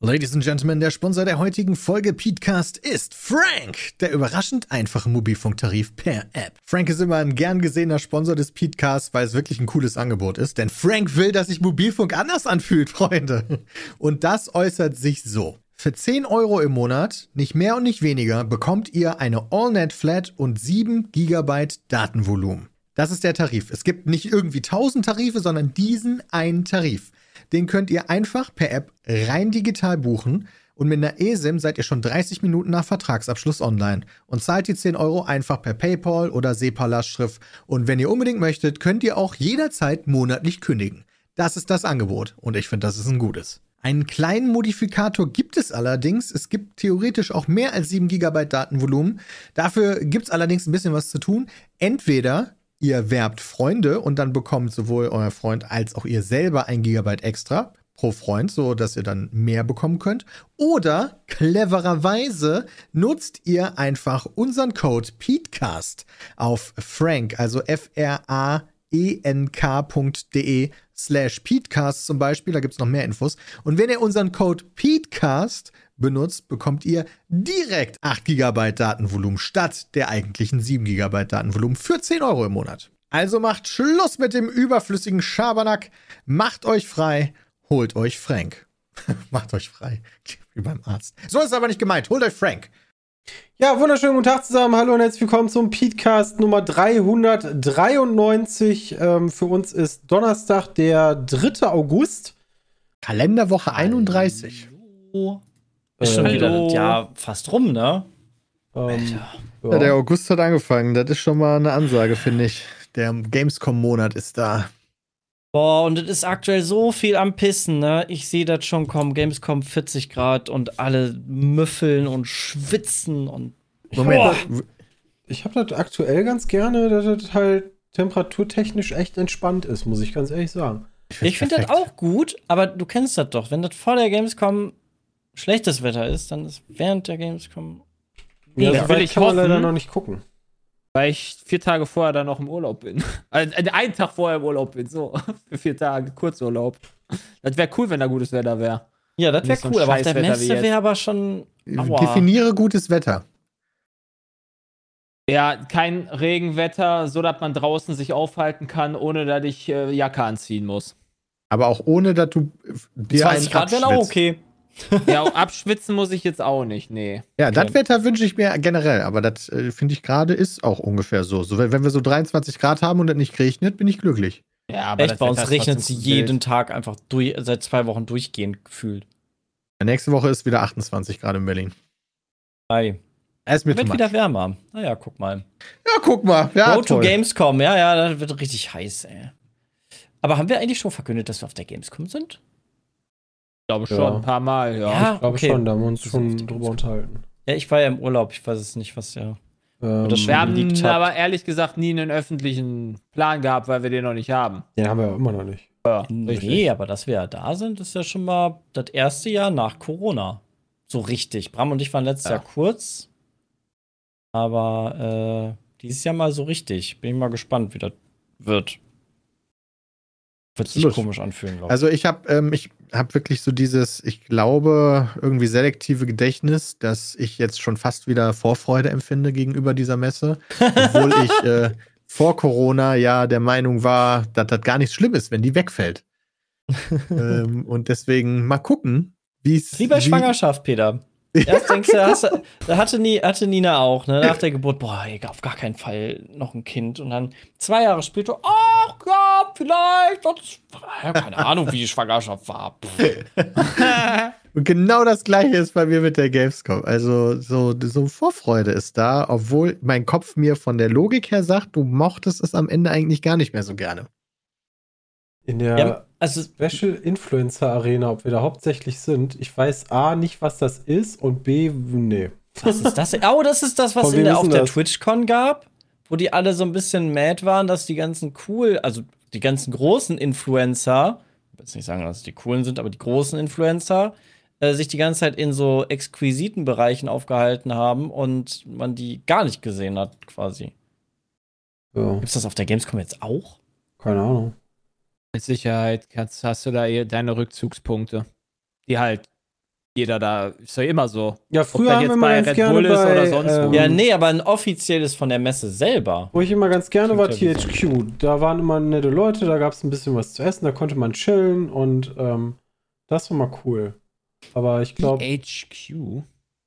Ladies and Gentlemen, der Sponsor der heutigen Folge Petecast ist Frank, der überraschend einfache Mobilfunktarif per App. Frank ist immer ein gern gesehener Sponsor des Petecast, weil es wirklich ein cooles Angebot ist. Denn Frank will, dass sich Mobilfunk anders anfühlt, Freunde. Und das äußert sich so. Für 10 Euro im Monat, nicht mehr und nicht weniger, bekommt ihr eine AllNet Flat und 7 GB Datenvolumen. Das ist der Tarif. Es gibt nicht irgendwie 1000 Tarife, sondern diesen einen Tarif. Den könnt ihr einfach per App rein digital buchen und mit einer eSIM seid ihr schon 30 Minuten nach Vertragsabschluss online und zahlt die 10 Euro einfach per PayPal oder SEPA-Lastschrift. Und wenn ihr unbedingt möchtet, könnt ihr auch jederzeit monatlich kündigen. Das ist das Angebot und ich finde, das ist ein gutes. Einen kleinen Modifikator gibt es allerdings. Es gibt theoretisch auch mehr als 7 GB Datenvolumen. Dafür gibt es allerdings ein bisschen was zu tun. Entweder ihr werbt Freunde und dann bekommt sowohl euer Freund als auch ihr selber ein Gigabyte extra pro Freund, so dass ihr dann mehr bekommen könnt. Oder clevererweise nutzt ihr einfach unseren Code PETECAST auf Frank, also F-R-A-E-N-K.de slash PETECAST zum Beispiel. Da gibt es noch mehr Infos. Und wenn ihr unseren Code PETECAST benutzt, bekommt ihr direkt 8 GB Datenvolumen statt der eigentlichen 7 GB Datenvolumen für 10 Euro im Monat. Also macht Schluss mit dem überflüssigen Schabernack, macht euch frei, holt euch Frank. macht euch frei, wie beim Arzt. So ist es aber nicht gemeint, holt euch Frank. Ja, wunderschönen guten Tag zusammen. Hallo und herzlich willkommen zum Petecast Nummer 393. Ähm, für uns ist Donnerstag, der 3. August. Kalenderwoche 31. Hallo. Ist schon Äh, wieder hallo. das Jahr fast rum, ne? Ähm, Ja, der August hat angefangen. Das ist schon mal eine Ansage, finde ich. Der Gamescom-Monat ist da. Boah, und es ist aktuell so viel am Pissen, ne? Ich sehe das schon kommen. Gamescom 40 Grad und alle müffeln und schwitzen und. Moment. Ich habe das aktuell ganz gerne, dass das halt temperaturtechnisch echt entspannt ist, muss ich ganz ehrlich sagen. Ich finde das auch gut, aber du kennst das doch. Wenn das vor der Gamescom schlechtes Wetter ist, dann ist während der Gamescom. Ja, Ja, so will ich kann man hoffen. leider noch nicht gucken. Weil ich vier Tage vorher dann noch im Urlaub bin. Also äh, einen Tag vorher im Urlaub bin, so. Für vier Tage, Kurzurlaub. Das wäre cool, wenn da gutes Wetter wäre. Ja, das wäre Nicht so cool, aber auf der Messe wäre aber schon. Aua. Definiere gutes Wetter. Ja, kein Regenwetter, so dass man draußen sich aufhalten kann, ohne dass ich äh, Jacke anziehen muss. Aber auch ohne, dass du äh, dir 20 einen Grad wären auch okay. Ja, abschwitzen muss ich jetzt auch nicht, nee. Ja, Okay. das Wetter wünsche ich mir generell, aber das äh, finde ich gerade ist auch ungefähr so. so wenn, wenn wir so 23 Grad haben und es nicht regnet, bin ich glücklich. Ja, aber Echt, das bei uns regnet es jeden. Tag einfach durch, seit zwei Wochen durchgehend gefühlt. Nächste Woche ist wieder 28 Grad in Berlin. Ei. Es Wird wieder much. wärmer. Naja, guck mal. Ja, guck mal. Ja, Go to toll. Gamescom, ja, ja, das wird richtig heiß, ey. Aber haben wir eigentlich schon verkündet, dass wir auf der Gamescom sind? Ich glaube schon, Ja. ein paar Mal, ja. Ja. Ich glaube okay. schon, da haben wir uns schon drüber unterhalten. Ja, ich war ja im Urlaub, ich weiß es nicht, was ja. Ähm, Wir haben habt. aber ehrlich gesagt nie einen öffentlichen Plan gehabt, weil wir den noch nicht haben. den haben wir ja immer noch nicht. Ja, Nee, richtig. aber dass wir ja da sind, ist ja schon mal das erste Jahr nach Corona. So richtig. Bram und ich waren letztes Ja. Jahr kurz. Aber äh, dieses Jahr mal so richtig. Bin ich mal gespannt, wie das wird. Wird sich Absolut. komisch anfühlen, glaube ich. Also ich habe ähm, ich hab wirklich so dieses, ich glaube, irgendwie selektive Gedächtnis, dass ich jetzt schon fast wieder Vorfreude empfinde gegenüber dieser Messe. Obwohl ich äh, vor Corona ja der Meinung war, dass das gar nichts schlimm ist, wenn die wegfällt. ähm, und deswegen mal gucken, wie es. Wie bei Schwangerschaft, Peter. Erst denkst du, hast, da hatte, nie, hatte Nina auch, ne? Nach der Geburt, boah, ey, auf gar keinen Fall noch ein Kind. Und dann zwei Jahre später, ach ja, vielleicht. Das, keine Ahnung, wie die Schwangerschaft war. Und genau das gleiche ist bei mir mit der Gamescom. Also so, so Vorfreude ist da, obwohl mein Kopf mir von der Logik her sagt, du mochtest es am Ende eigentlich gar nicht mehr so gerne. In der Ja, also, Special Influencer Arena, ob wir da hauptsächlich sind, ich weiß A nicht, was das ist und B, nee. Was ist das? Oh, das ist das, was in der, ist auf der? TwitchCon gab, wo die alle so ein bisschen mad waren, dass die ganzen cool, also die ganzen großen Influencer, ich will jetzt nicht sagen, dass es die coolen sind, aber die großen Influencer, äh, sich die ganze Zeit in so exquisiten Bereichen aufgehalten haben und man die gar nicht gesehen hat, quasi. Ja, Gibt's das auf der Gamescom jetzt auch? keine Ahnung. Mit Sicherheit kannst, hast du da eh deine Rückzugspunkte. Die halt jeder da, ist ja immer so. Ja, früher haben jetzt wir mal bei ganz Red gerne Bull ist bei, oder sonst wo. ähm, Ja, nee, aber ein offizielles von der Messe selber. Wo ich immer ganz gerne war, THQ. Da waren immer nette Leute, da gab es ein bisschen was zu essen, da konnte man chillen und ähm, das war mal cool. Aber ich glaube, HQ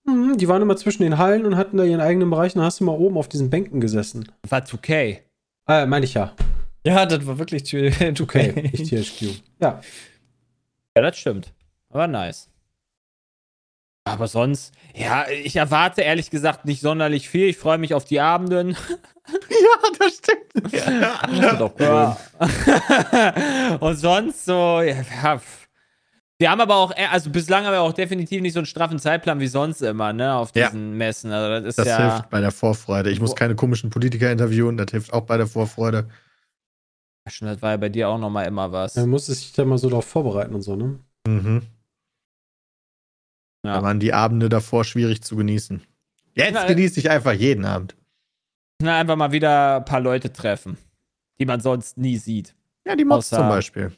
Mhm, die waren immer zwischen den Hallen und hatten da ihren eigenen Bereich und hast du mal oben auf diesen Bänken gesessen. war 2K. Äh, meine ich ja. Ja, das war wirklich okay. Okay, nicht THQ. Ja. Ja, das stimmt. Aber nice. Aber sonst, ja, ich erwarte ehrlich gesagt nicht sonderlich viel. Ich freue mich auf die Abenden. Ja, das stimmt. Das wird auch cool. Ja. Und sonst so, ja, ja. Wir haben aber auch, eher- also bislang haben wir auch definitiv nicht so einen straffen Zeitplan wie sonst immer, ne, auf Ja. diesen Messen. Also das ist Das ja. hilft bei der Vorfreude. Ich muss keine komischen Politiker interviewen, das hilft auch bei der Vorfreude. Schon, das war ja bei dir auch nochmal immer was. Man musste sich da mal so darauf vorbereiten und so, ne? Mhm. Da Ja. waren die Abende davor schwierig zu genießen. Jetzt Na, äh, genieße ich einfach jeden Abend. Na, einfach mal wieder ein paar Leute treffen, die man sonst nie sieht. Ja, die Mods Außer- zum Beispiel.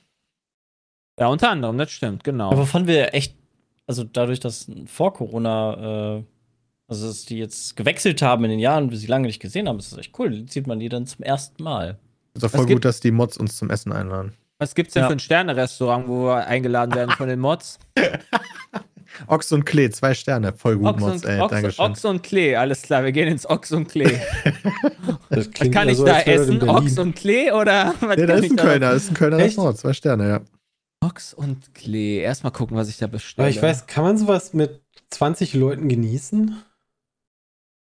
Ja, unter anderem, das stimmt, genau. Aber wovon wir echt, also dadurch, dass vor Corona, äh, also dass die jetzt gewechselt haben in den Jahren, wir sie lange nicht gesehen haben, ist das echt cool. Jetzt sieht man die dann zum ersten Mal. Ist auch voll gibt- gut, dass die Mods uns zum Essen einladen. Was gibt's denn Ja. für ein Sterne-Restaurant, wo wir eingeladen werden von den Mods? Ochs und Klee, zwei Sterne. Voll gut, Ochs Mods, und, ey. Ochs, Dankeschön. Ochs und Klee, alles klar, wir gehen ins Ochs und Klee. Das Was kann ich so, da essen? Ochs und Klee oder was Ja, da ist ein da- Kölner, das ist ein Kölner? Restaurant, zwei Sterne, ja. Ochs und Klee. Erstmal gucken, was ich da bestelle. Aber ich weiß, kann man sowas mit 20 Leuten genießen?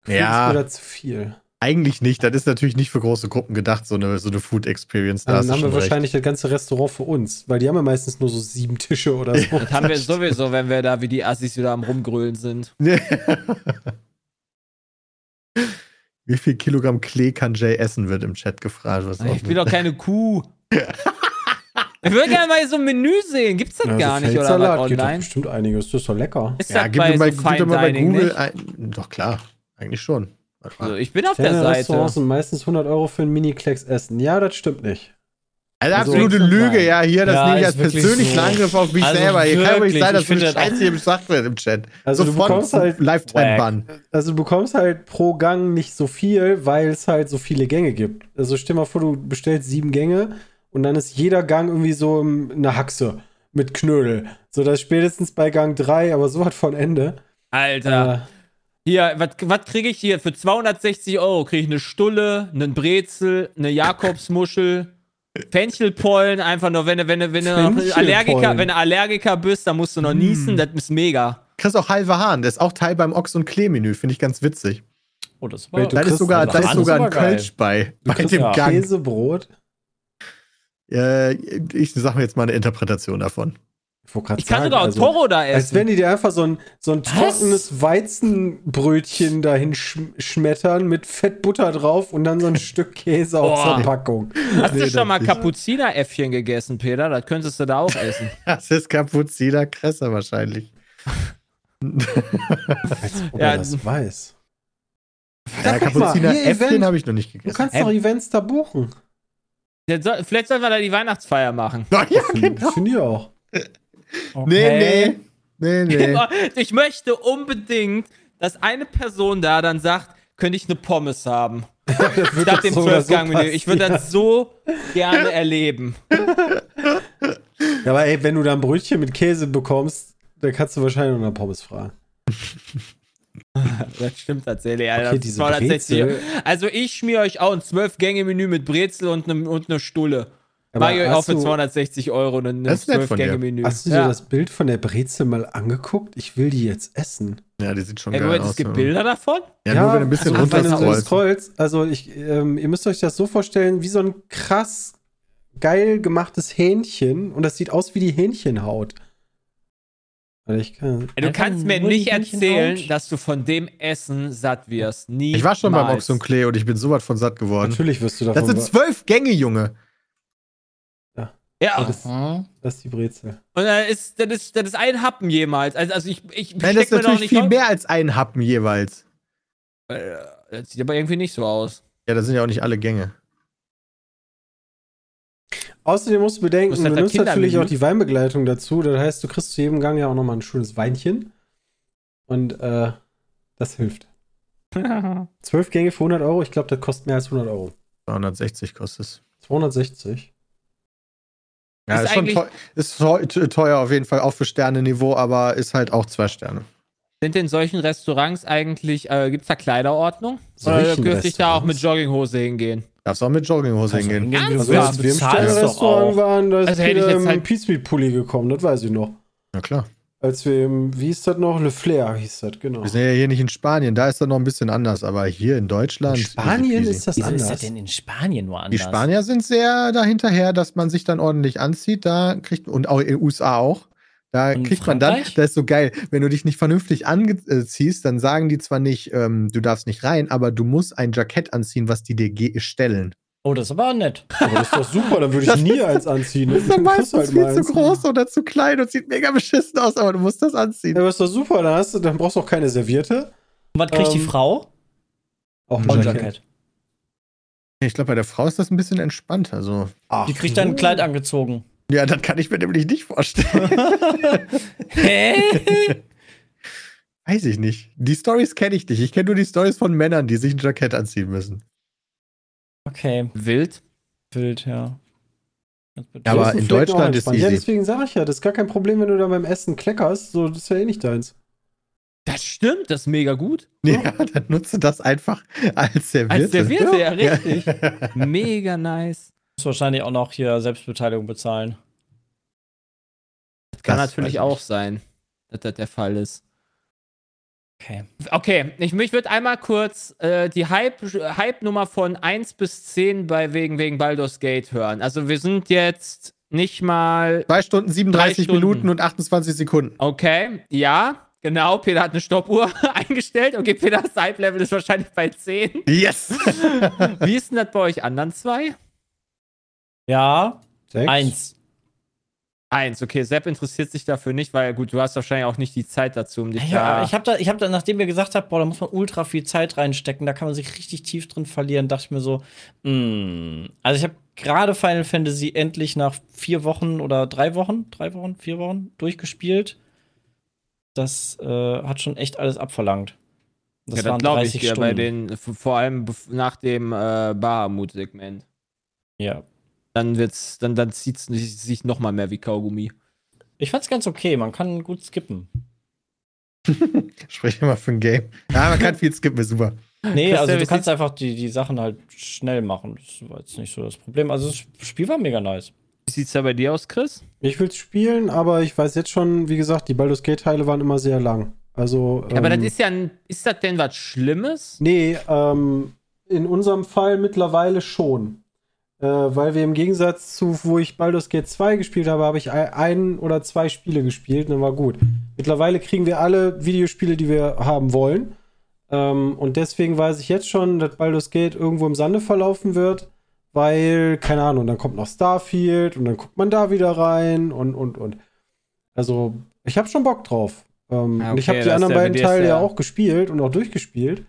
Gefühlt Ja. Ist mir da zu viel. Eigentlich nicht, das ist natürlich nicht für große Gruppen gedacht, so eine, so eine Food Experience. Da Dann hast du haben wir recht. wahrscheinlich das ganze Restaurant für uns, weil die haben ja meistens nur so sieben Tische oder so. Das haben wir sowieso, wenn wir da wie die Assis wieder am Rumgrölen sind. Wie viel Kilogramm Klee kann Jay essen, wird im Chat gefragt. Was Ich bin doch keine Kuh. Ich würde gerne mal so ein Menü sehen. Gibt's das Ja, gar so nicht oder was online? bestimmt einiges. Das ist doch lecker. Ist ja, das gib bei mir mal, so gib mal bei Dining Google nicht? ein. Doch klar, eigentlich schon. Also ich bin auf der Seite. Restaurants sind meistens 100 Euro für ein Mini-Klecks essen. Ja, das stimmt nicht. Also Also, absolute nichts Lüge, ja, hier, das Ja, nehme ich als persönlichen so. Angriff auf mich Also selber. Hier kann wirklich, sein, dass ich so eine Scheiße hier gesagt wird im Chat. Also du bekommst halt- Lifetime-Bann. Also du bekommst halt pro Gang nicht so viel, weil es halt so viele Gänge gibt. Also stell mal vor, du bestellst sieben Gänge und dann ist jeder Gang irgendwie so im- eine Haxe mit Knödel. So, das ist spätestens bei Gang 3, aber so hat von Ende. Alter. Hier, was kriege ich hier? Für 260 Euro kriege ich eine Stulle, einen Brezel, eine Jakobsmuschel, Fenchelpollen, einfach nur, wenn du, wenn du, wenn du. Allergiker, wenn du Allergiker bist, dann musst du noch niesen, das ist mega. Kriegst auch halbe Hahn, das ist auch Teil beim Ochs- und Klee-Menü, finde ich ganz witzig. Oh, das du Da ist sogar, da ist sogar ein. Kölsch bei, bei dem ja Gang. Käsebrot. Äh, ich sag mir jetzt mal eine Interpretation davon. Ich, Ich kann sagen, sogar auch also, Toro da Als essen. wenn die dir einfach so ein, so ein trockenes Weizenbrötchen dahin schm schmettern mit Fettbutter drauf und dann so ein Stück Käse aus der Packung. Hast Nee, du schon mal. Kapuzineräffchen gegessen, Peter? Das könntest du da auch essen. Das ist Kapuziner Kresse wahrscheinlich. Als ob Ja, das weiß. Ja, guck mal, Kapuziner hier Äpfel Event. habe ich noch nicht Du gegessen. kannst Ähm, doch Events da buchen. Soll, vielleicht sollen wir da die Weihnachtsfeier machen. Ja, ja, Finde genau. find ich auch. Nee, nee. Nee, nee. Ich möchte unbedingt, dass eine Person da dann sagt, könnte ich eine Pommes haben. Statt dem so oder so 12-Gang-Menü. ich würde das so gerne erleben. Ja, aber ey, wenn du da ein Brötchen mit Käse bekommst, dann kannst du wahrscheinlich noch nach Pommes fragen. Das stimmt tatsächlich, Alter. Okay, diese 260. Brezel. Also ich schmier euch auch ein 12-Gänge-Menü mit Brezel und eine und ne Stulle. Euch auch hast für du- 260 Euro ein von dir. 12-Gänge-Menü. Hast du dir ja. das Bild von der Brezel mal angeguckt? Ich will die jetzt essen. Ja, die sieht schon Ey, geil Moment, aus. es gibt ja. Bilder davon? Ja, nur wenn du ein bisschen also, wenn du runter scrollst. Also ich, ähm, ihr müsst euch das so vorstellen, wie so ein krass geil gemachtes Hähnchen und das sieht aus wie die Hähnchenhaut. Kann. Du kannst mir nicht erzählen, dass du von dem Essen satt wirst. Nie. Ich war schon beim Ochs und Klee und ich bin sowas von satt geworden. Natürlich wirst du davon. Das sind zwölf Gänge, Junge. Ja, das, Mhm. das ist die Brezel. und dann ist, das ist, das ist ein Happen jemals. Also, also ich, ich Nein, das ist natürlich nicht viel auf- mehr als ein Happen jeweils. Äh, Das sieht aber irgendwie nicht so aus. Ja, das sind ja auch nicht alle Gänge. Außerdem musst du bedenken, ist du halt nimmst natürlich auch die Weinbegleitung dazu. Das heißt, du kriegst zu jedem Gang ja auch nochmal ein schönes Weinchen. Und äh, das hilft. Zwölf Gänge für 100 Euro, ich glaube, das kostet mehr als 100 Euro. 260 kostet es. 260. Ja, Ist ist, schon teuer, ist teu- teuer auf jeden Fall, auch für Sterne-Niveau, aber ist halt auch zwei Sterne. Sind in solchen Restaurants eigentlich, äh, gibt es da Kleiderordnung? Oder Solchen dürfte ich da auch mit? Jogginghose hingehen? Darfst auch mit Jogginghose Also hingehen. hingehen, Also, wir- als wir im Sterne-Restaurant auch. waren, da ist Also hätte ich jetzt halt- Peace-Meat-Pulli gekommen, das weiß ich noch. Na klar. Als wir im, wie hieß das noch? Le Flair hieß das, genau. Wir sind ja hier nicht in Spanien, da ist das noch ein bisschen anders, aber hier in Deutschland. In Spanien peasy. ist das Wieso ist anders. das denn in Spanien nur anders? Die Spanier sind sehr dahinterher, dass man sich dann ordentlich anzieht. Da kriegt und auch in den USA auch. Da Und kriegt man dann, das ist so geil, wenn du dich nicht vernünftig anziehst, dann sagen die zwar nicht, ähm, du darfst nicht rein, aber du musst ein Jackett anziehen, was die dir stellen. Oh, das ist aber nett. Aber das ist doch super, dann würde ich Das nie eins anziehen. Das ist dann meistens halt viel zu groß oder zu klein und sieht mega beschissen aus, aber du musst das Ja, anziehen. aber ist doch super, dann, hast du, dann brauchst du auch keine Serviette. Und was kriegt die Ähm, Frau? Auch ein Auch ein Jackett. Jackett. Ich glaube, bei der Frau ist das ein bisschen entspannter. So. Ach, Die kriegt dann ein. Kleid angezogen. Ja, das kann ich mir nämlich nicht vorstellen. Hä? Weiß ich nicht. Die Stories kenne ich nicht. Ich kenne nur die Stories von Männern, die sich ein Jackett anziehen müssen. Okay, Wild. wild, ja. Ja, aber in Deutschland ist entspannt. Ja, easy. deswegen sage ich ja, das ist gar kein Problem, wenn du da beim Essen kleckerst. So, das ist ja eh nicht deins. Das stimmt, das ist mega gut. Ja, dann nutze das einfach als Serviette. Als Serviette, ja, Ja. richtig. Mega nice. Muss wahrscheinlich auch noch hier Selbstbeteiligung bezahlen. Das kann Das natürlich ich auch sein, dass das der Fall ist. Okay. Okay, ich, ich würde einmal kurz äh, die Hype- Hype-Nummer von 1 bis 10 bei wegen, wegen Baldur's Gate hören. Also wir sind jetzt nicht mal. Zwei Stunden, 37 Drei Stunden. Minuten und 28 Sekunden. Okay, ja, genau. Peter hat eine Stoppuhr eingestellt. Okay, Peters Hype-Level ist wahrscheinlich bei 10. Yes! Wie ist denn das bei euch anderen zwei? Ja, Sechs? eins. Eins, okay. Sepp interessiert sich dafür nicht, weil gut, du hast wahrscheinlich auch nicht die Zeit dazu, um dich Ja, da. ich habe da, ich habe da, nachdem ihr gesagt habt, boah, da muss man ultra viel Zeit reinstecken, da kann man sich richtig tief drin verlieren, dachte ich mir so, mm. also ich habe gerade Final Fantasy endlich nach vier Wochen oder drei Wochen, drei Wochen, vier Wochen durchgespielt. Das äh, hat schon echt alles abverlangt. Das ja, das glaube 30 ich dir Stunden. bei den, vor allem nach dem äh, Bahamut-Segment. ja. Dann wird's, dann, dann zieht's sich- sich noch mal mehr wie Kaugummi. Ich fand's ganz okay, man kann gut skippen. Sprich immer für ein Game. Ja, man kann viel skippen, ist super. Nee, Christian, also du kannst einfach die, die Sachen halt schnell machen. Das war jetzt nicht so das Problem. Also das Spiel war mega nice. Wie sieht's da bei dir aus, Chris? Ich will es spielen, aber ich weiß jetzt schon, wie gesagt, die Baldur's Gate-Teile waren immer sehr lang. Also. Ja, aber ähm, das ist ja ein, ist das denn was Schlimmes? Nee, ähm, in unserem Fall mittlerweile schon. Äh, weil wir im Gegensatz zu, wo ich Baldur's Gate 2 gespielt habe, habe ich ein- oder zwei Spiele gespielt und dann war gut. Mittlerweile kriegen wir alle Videospiele, die wir haben wollen. Ähm, und deswegen weiß ich jetzt schon, dass Baldur's Gate irgendwo im Sande verlaufen wird, weil, keine Ahnung, dann kommt noch Starfield und dann guckt man da wieder rein und, und, und. Also, ich habe schon Bock drauf. Ähm, Ah, und ich okay, habe die anderen beiden Teile ja ja- auch gespielt und auch durchgespielt.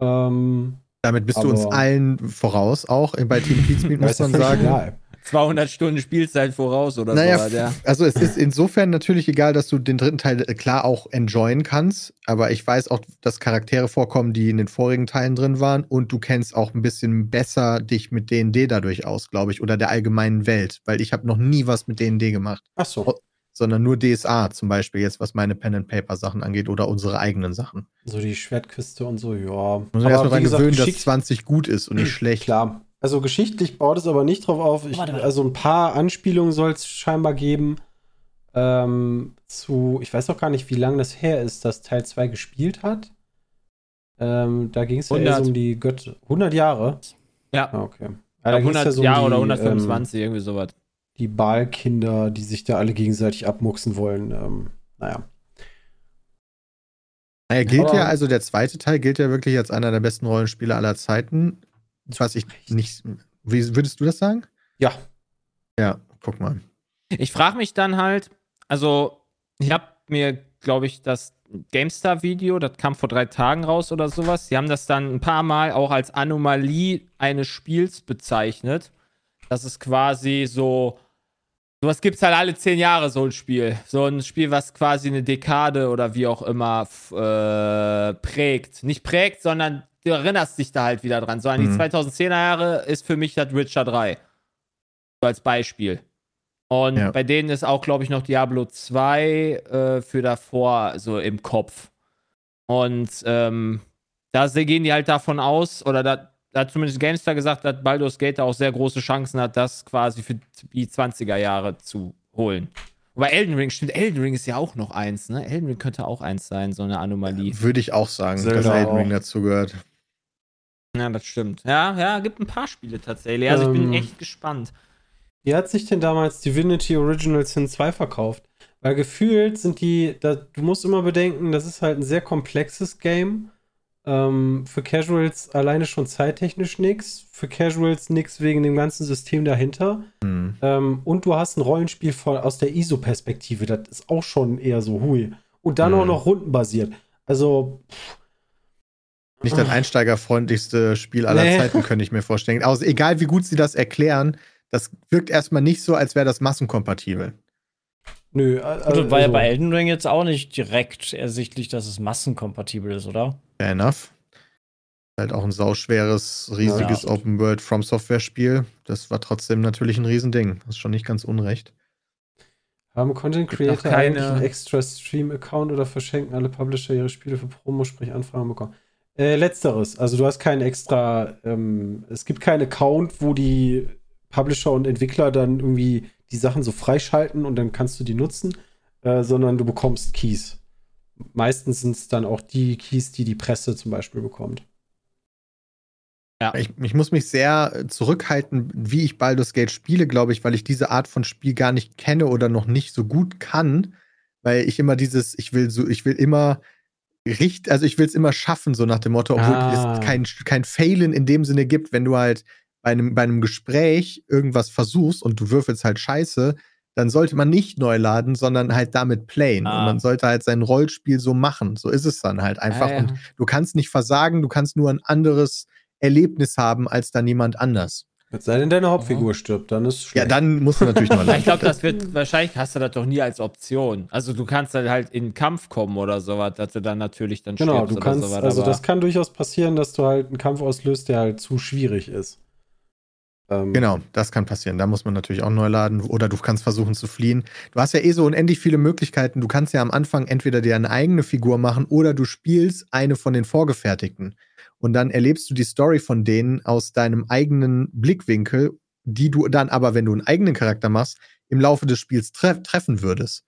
Ähm, Damit bist du uns Aber- allen voraus, auch bei Team Pizmeet, muss man sagen. egal. 200 Stunden Spielzeit voraus oder Naja, so. Ja. also es ist insofern natürlich egal, dass du den dritten Teil äh, klar auch enjoyen kannst, aber ich weiß auch, dass Charaktere vorkommen, die in den vorigen Teilen drin waren und du kennst auch ein bisschen besser dich mit D&D dadurch aus, glaube ich, oder der allgemeinen Welt, weil ich habe noch nie was mit D&D gemacht, Ach so. Sondern nur DSA zum Beispiel jetzt, was meine Pen-and-Paper-Sachen angeht oder unsere eigenen Sachen. So die Schwertküste und so, ja. Muss man erstmal gesagt, gewöhnen, dass geschickt- 20 gut ist und nicht schlecht. Klar. Also geschichtlich baut es aber nicht drauf auf. Ich, Warte, warte. also ein paar Anspielungen soll es scheinbar geben. Ähm, zu, ich weiß auch gar nicht, wie lange das her ist, dass Teil 2 gespielt hat. Ähm, da ging es ja eher so 100. um die Götter. 100 Jahre? Ja. Ah, okay. Ging's 100 so um ja, die, oder Ähm, 125, irgendwie sowas. Die Balkinder, die sich da alle gegenseitig abmuchsen wollen. Ähm, naja. Er gilt Aber- ja, also der zweite Teil gilt ja wirklich als einer der besten Rollenspiele aller Zeiten. Was ich nicht. Wie würdest du das sagen? Ja. Ja, guck mal. Ich frage mich dann halt, also ich habe mir, glaube ich, das GameStar-Video, das kam vor drei Tagen raus oder sowas. Sie haben das dann ein paar Mal auch als Anomalie eines Spiels bezeichnet. Das ist quasi so, sowas gibt es halt alle zehn Jahre, so ein Spiel. So ein Spiel, was quasi eine Dekade oder wie auch immer äh, prägt. Nicht prägt, sondern du erinnerst dich da halt wieder dran. So an die Mhm. 2010er Jahre ist für mich das Witcher 3. So als Beispiel. Und Ja. bei denen ist auch, glaube ich, noch Diablo 2 äh, für davor so im Kopf. Und ähm, da gehen die halt davon aus, oder da, da hat zumindest GameStar gesagt, dass Baldur's Gate da auch sehr große Chancen hat, das quasi für die 20er Jahre zu holen. Wobei Elden Ring, stimmt, Elden Ring ist ja auch noch eins, ne? Elden Ring könnte auch eins sein, so eine Anomalie. Würde ich auch sagen, Zelda dass Elden Ring dazu gehört. Ja, das stimmt. Ja, ja, gibt ein paar Spiele tatsächlich. Also ich bin Ähm, echt gespannt. Wie hat sich denn damals Divinity Original Sin 2 verkauft? Weil gefühlt sind die, da, du musst immer bedenken, das ist halt ein sehr komplexes Game. Ähm, für Casuals alleine schon zeittechnisch nix. Für Casuals nix wegen dem ganzen System dahinter. Hm. Ähm, und du hast ein Rollenspiel von, aus der ISO-Perspektive. Das ist auch schon eher so hui. Und dann Mhm. auch noch rundenbasiert. Also, Nicht das einsteigerfreundlichste Spiel aller Nee. Zeiten, könnte ich mir vorstellen. Also, egal wie gut sie das erklären, das wirkt erstmal nicht so, als wäre das massenkompatibel. nö. Gut, Also, und war ja bei Elden Ring jetzt auch nicht direkt ersichtlich, dass es massenkompatibel ist, oder? Fair enough. Halt auch ein sauschweres, riesiges Ja. Open World From Software Spiel. Das war trotzdem natürlich ein Riesending. Das ist schon nicht ganz unrecht. Haben Content Creator keine- eigentlich einen extra Stream-Account oder verschenken alle Publisher ihre Spiele für Promo, sprich Anfragen bekommen? Äh, letzteres. Also du hast keinen extra, ähm, es gibt keinen Account, wo die Publisher und Entwickler dann irgendwie die Sachen so freischalten und dann kannst du die nutzen, äh, sondern du bekommst Keys. Meistens sind es dann auch die Keys, die die Presse zum Beispiel bekommt. Ich, ich muss mich sehr äh, zurückhalten, wie ich Baldur's Gate spiele, glaube ich, weil ich diese Art von Spiel gar nicht kenne oder noch nicht so gut kann. Weil ich immer dieses, ich will so, ich will immer richt, also ich will es immer schaffen, so nach dem Motto, obwohl Ah. es kein, kein Failen in dem Sinne gibt, wenn du halt bei einem, bei einem Gespräch irgendwas versuchst und du würfelst halt scheiße, dann sollte man nicht neu laden, sondern halt damit playen. Ah. Und man sollte halt sein Rollspiel so machen. So ist es dann halt einfach. Ah, ja. Und du kannst nicht versagen, du kannst nur ein anderes Erlebnis haben als dann jemand anders. Es sei denn, deine Hauptfigur stirbt, dann ist es Ja, schlecht. dann musst du natürlich neu laden. ich glaube, das wird, wahrscheinlich hast du das doch nie als Option. Also du kannst dann halt in den Kampf kommen oder sowas, dass du dann natürlich dann Genau, stirbst du kannst, oder sowas. also das kann durchaus passieren, dass du halt einen Kampf auslöst, der halt zu schwierig ist. Ähm, Genau, das kann passieren. Da muss man natürlich auch neu laden oder du kannst versuchen zu fliehen. Du hast ja eh so unendlich viele Möglichkeiten. Du kannst ja am Anfang entweder dir eine eigene Figur machen oder du spielst eine von den vorgefertigten. Und dann erlebst du die Story von denen aus deinem eigenen Blickwinkel, die du dann aber, wenn du einen eigenen Charakter machst, im Laufe des Spiels tre treffen würdest.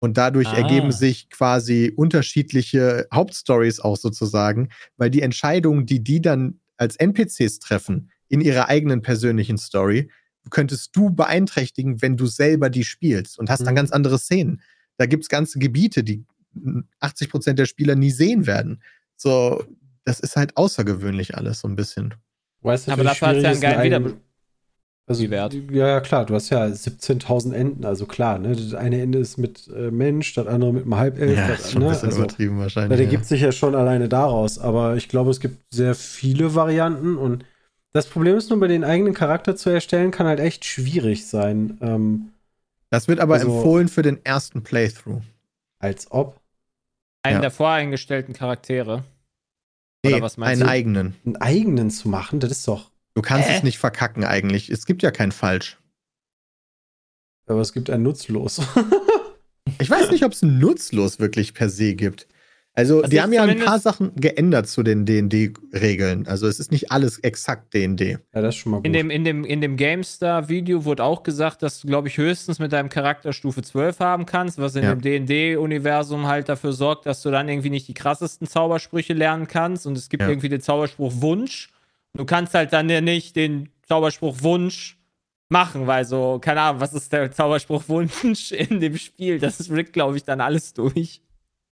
Und dadurch Ah. ergeben sich quasi unterschiedliche Hauptstories auch sozusagen, weil die Entscheidungen, die die dann als NPCs treffen, in ihrer eigenen persönlichen Story, könntest du beeinträchtigen, wenn du selber die spielst und hast dann Mhm. ganz andere Szenen. Da gibt es ganze Gebiete, die 80 Prozent der Spieler nie sehen werden. So, das ist halt außergewöhnlich alles so ein bisschen. Weißt du, Aber dafür hat's ja einen geilen Wiederbe also, Wert. Ja, ja, klar, du hast ja 17.000 Enden, also klar, ne? Das eine Ende ist mit äh, Mensch, das andere mit einem Halbelf. Ja, das, ist schon ein ne? bisschen also, übertrieben das wahrscheinlich. ergibt sich ja schon alleine daraus, aber ich glaube, es gibt sehr viele Varianten und das Problem ist nur, bei den eigenen Charakter zu erstellen, kann halt echt schwierig sein. Ähm, Das wird aber also- empfohlen für den ersten Playthrough. als ob einen Ja. der voreingestellten Charaktere. Nee, Oder was meinst einen du? eigenen. einen eigenen zu machen, das ist doch. Du kannst Hä? es nicht verkacken eigentlich. Es gibt ja kein Falsch. Aber es gibt ein Nutzlos. Ich weiß nicht, ob es nutzlos wirklich per se gibt. Also, Also die haben ja ein paar Sachen geändert zu den D&D-Regeln. Also, es ist nicht alles exakt D&D. ja, das ist schon mal gut. In dem, in dem, in dem GameStar-Video wurde auch gesagt, dass du, glaube ich, höchstens mit deinem Charakter Stufe 12 haben kannst, was in Ja. dem DD-Universum halt dafür sorgt, dass du dann irgendwie nicht die krassesten Zaubersprüche lernen kannst. Und es gibt Ja. irgendwie den Zauberspruch Wunsch. Du kannst halt dann ja nicht den Zauberspruch Wunsch machen, weil so, keine Ahnung, was ist der Zauberspruch Wunsch in dem Spiel? Das ist Rick, glaube ich, dann alles durch.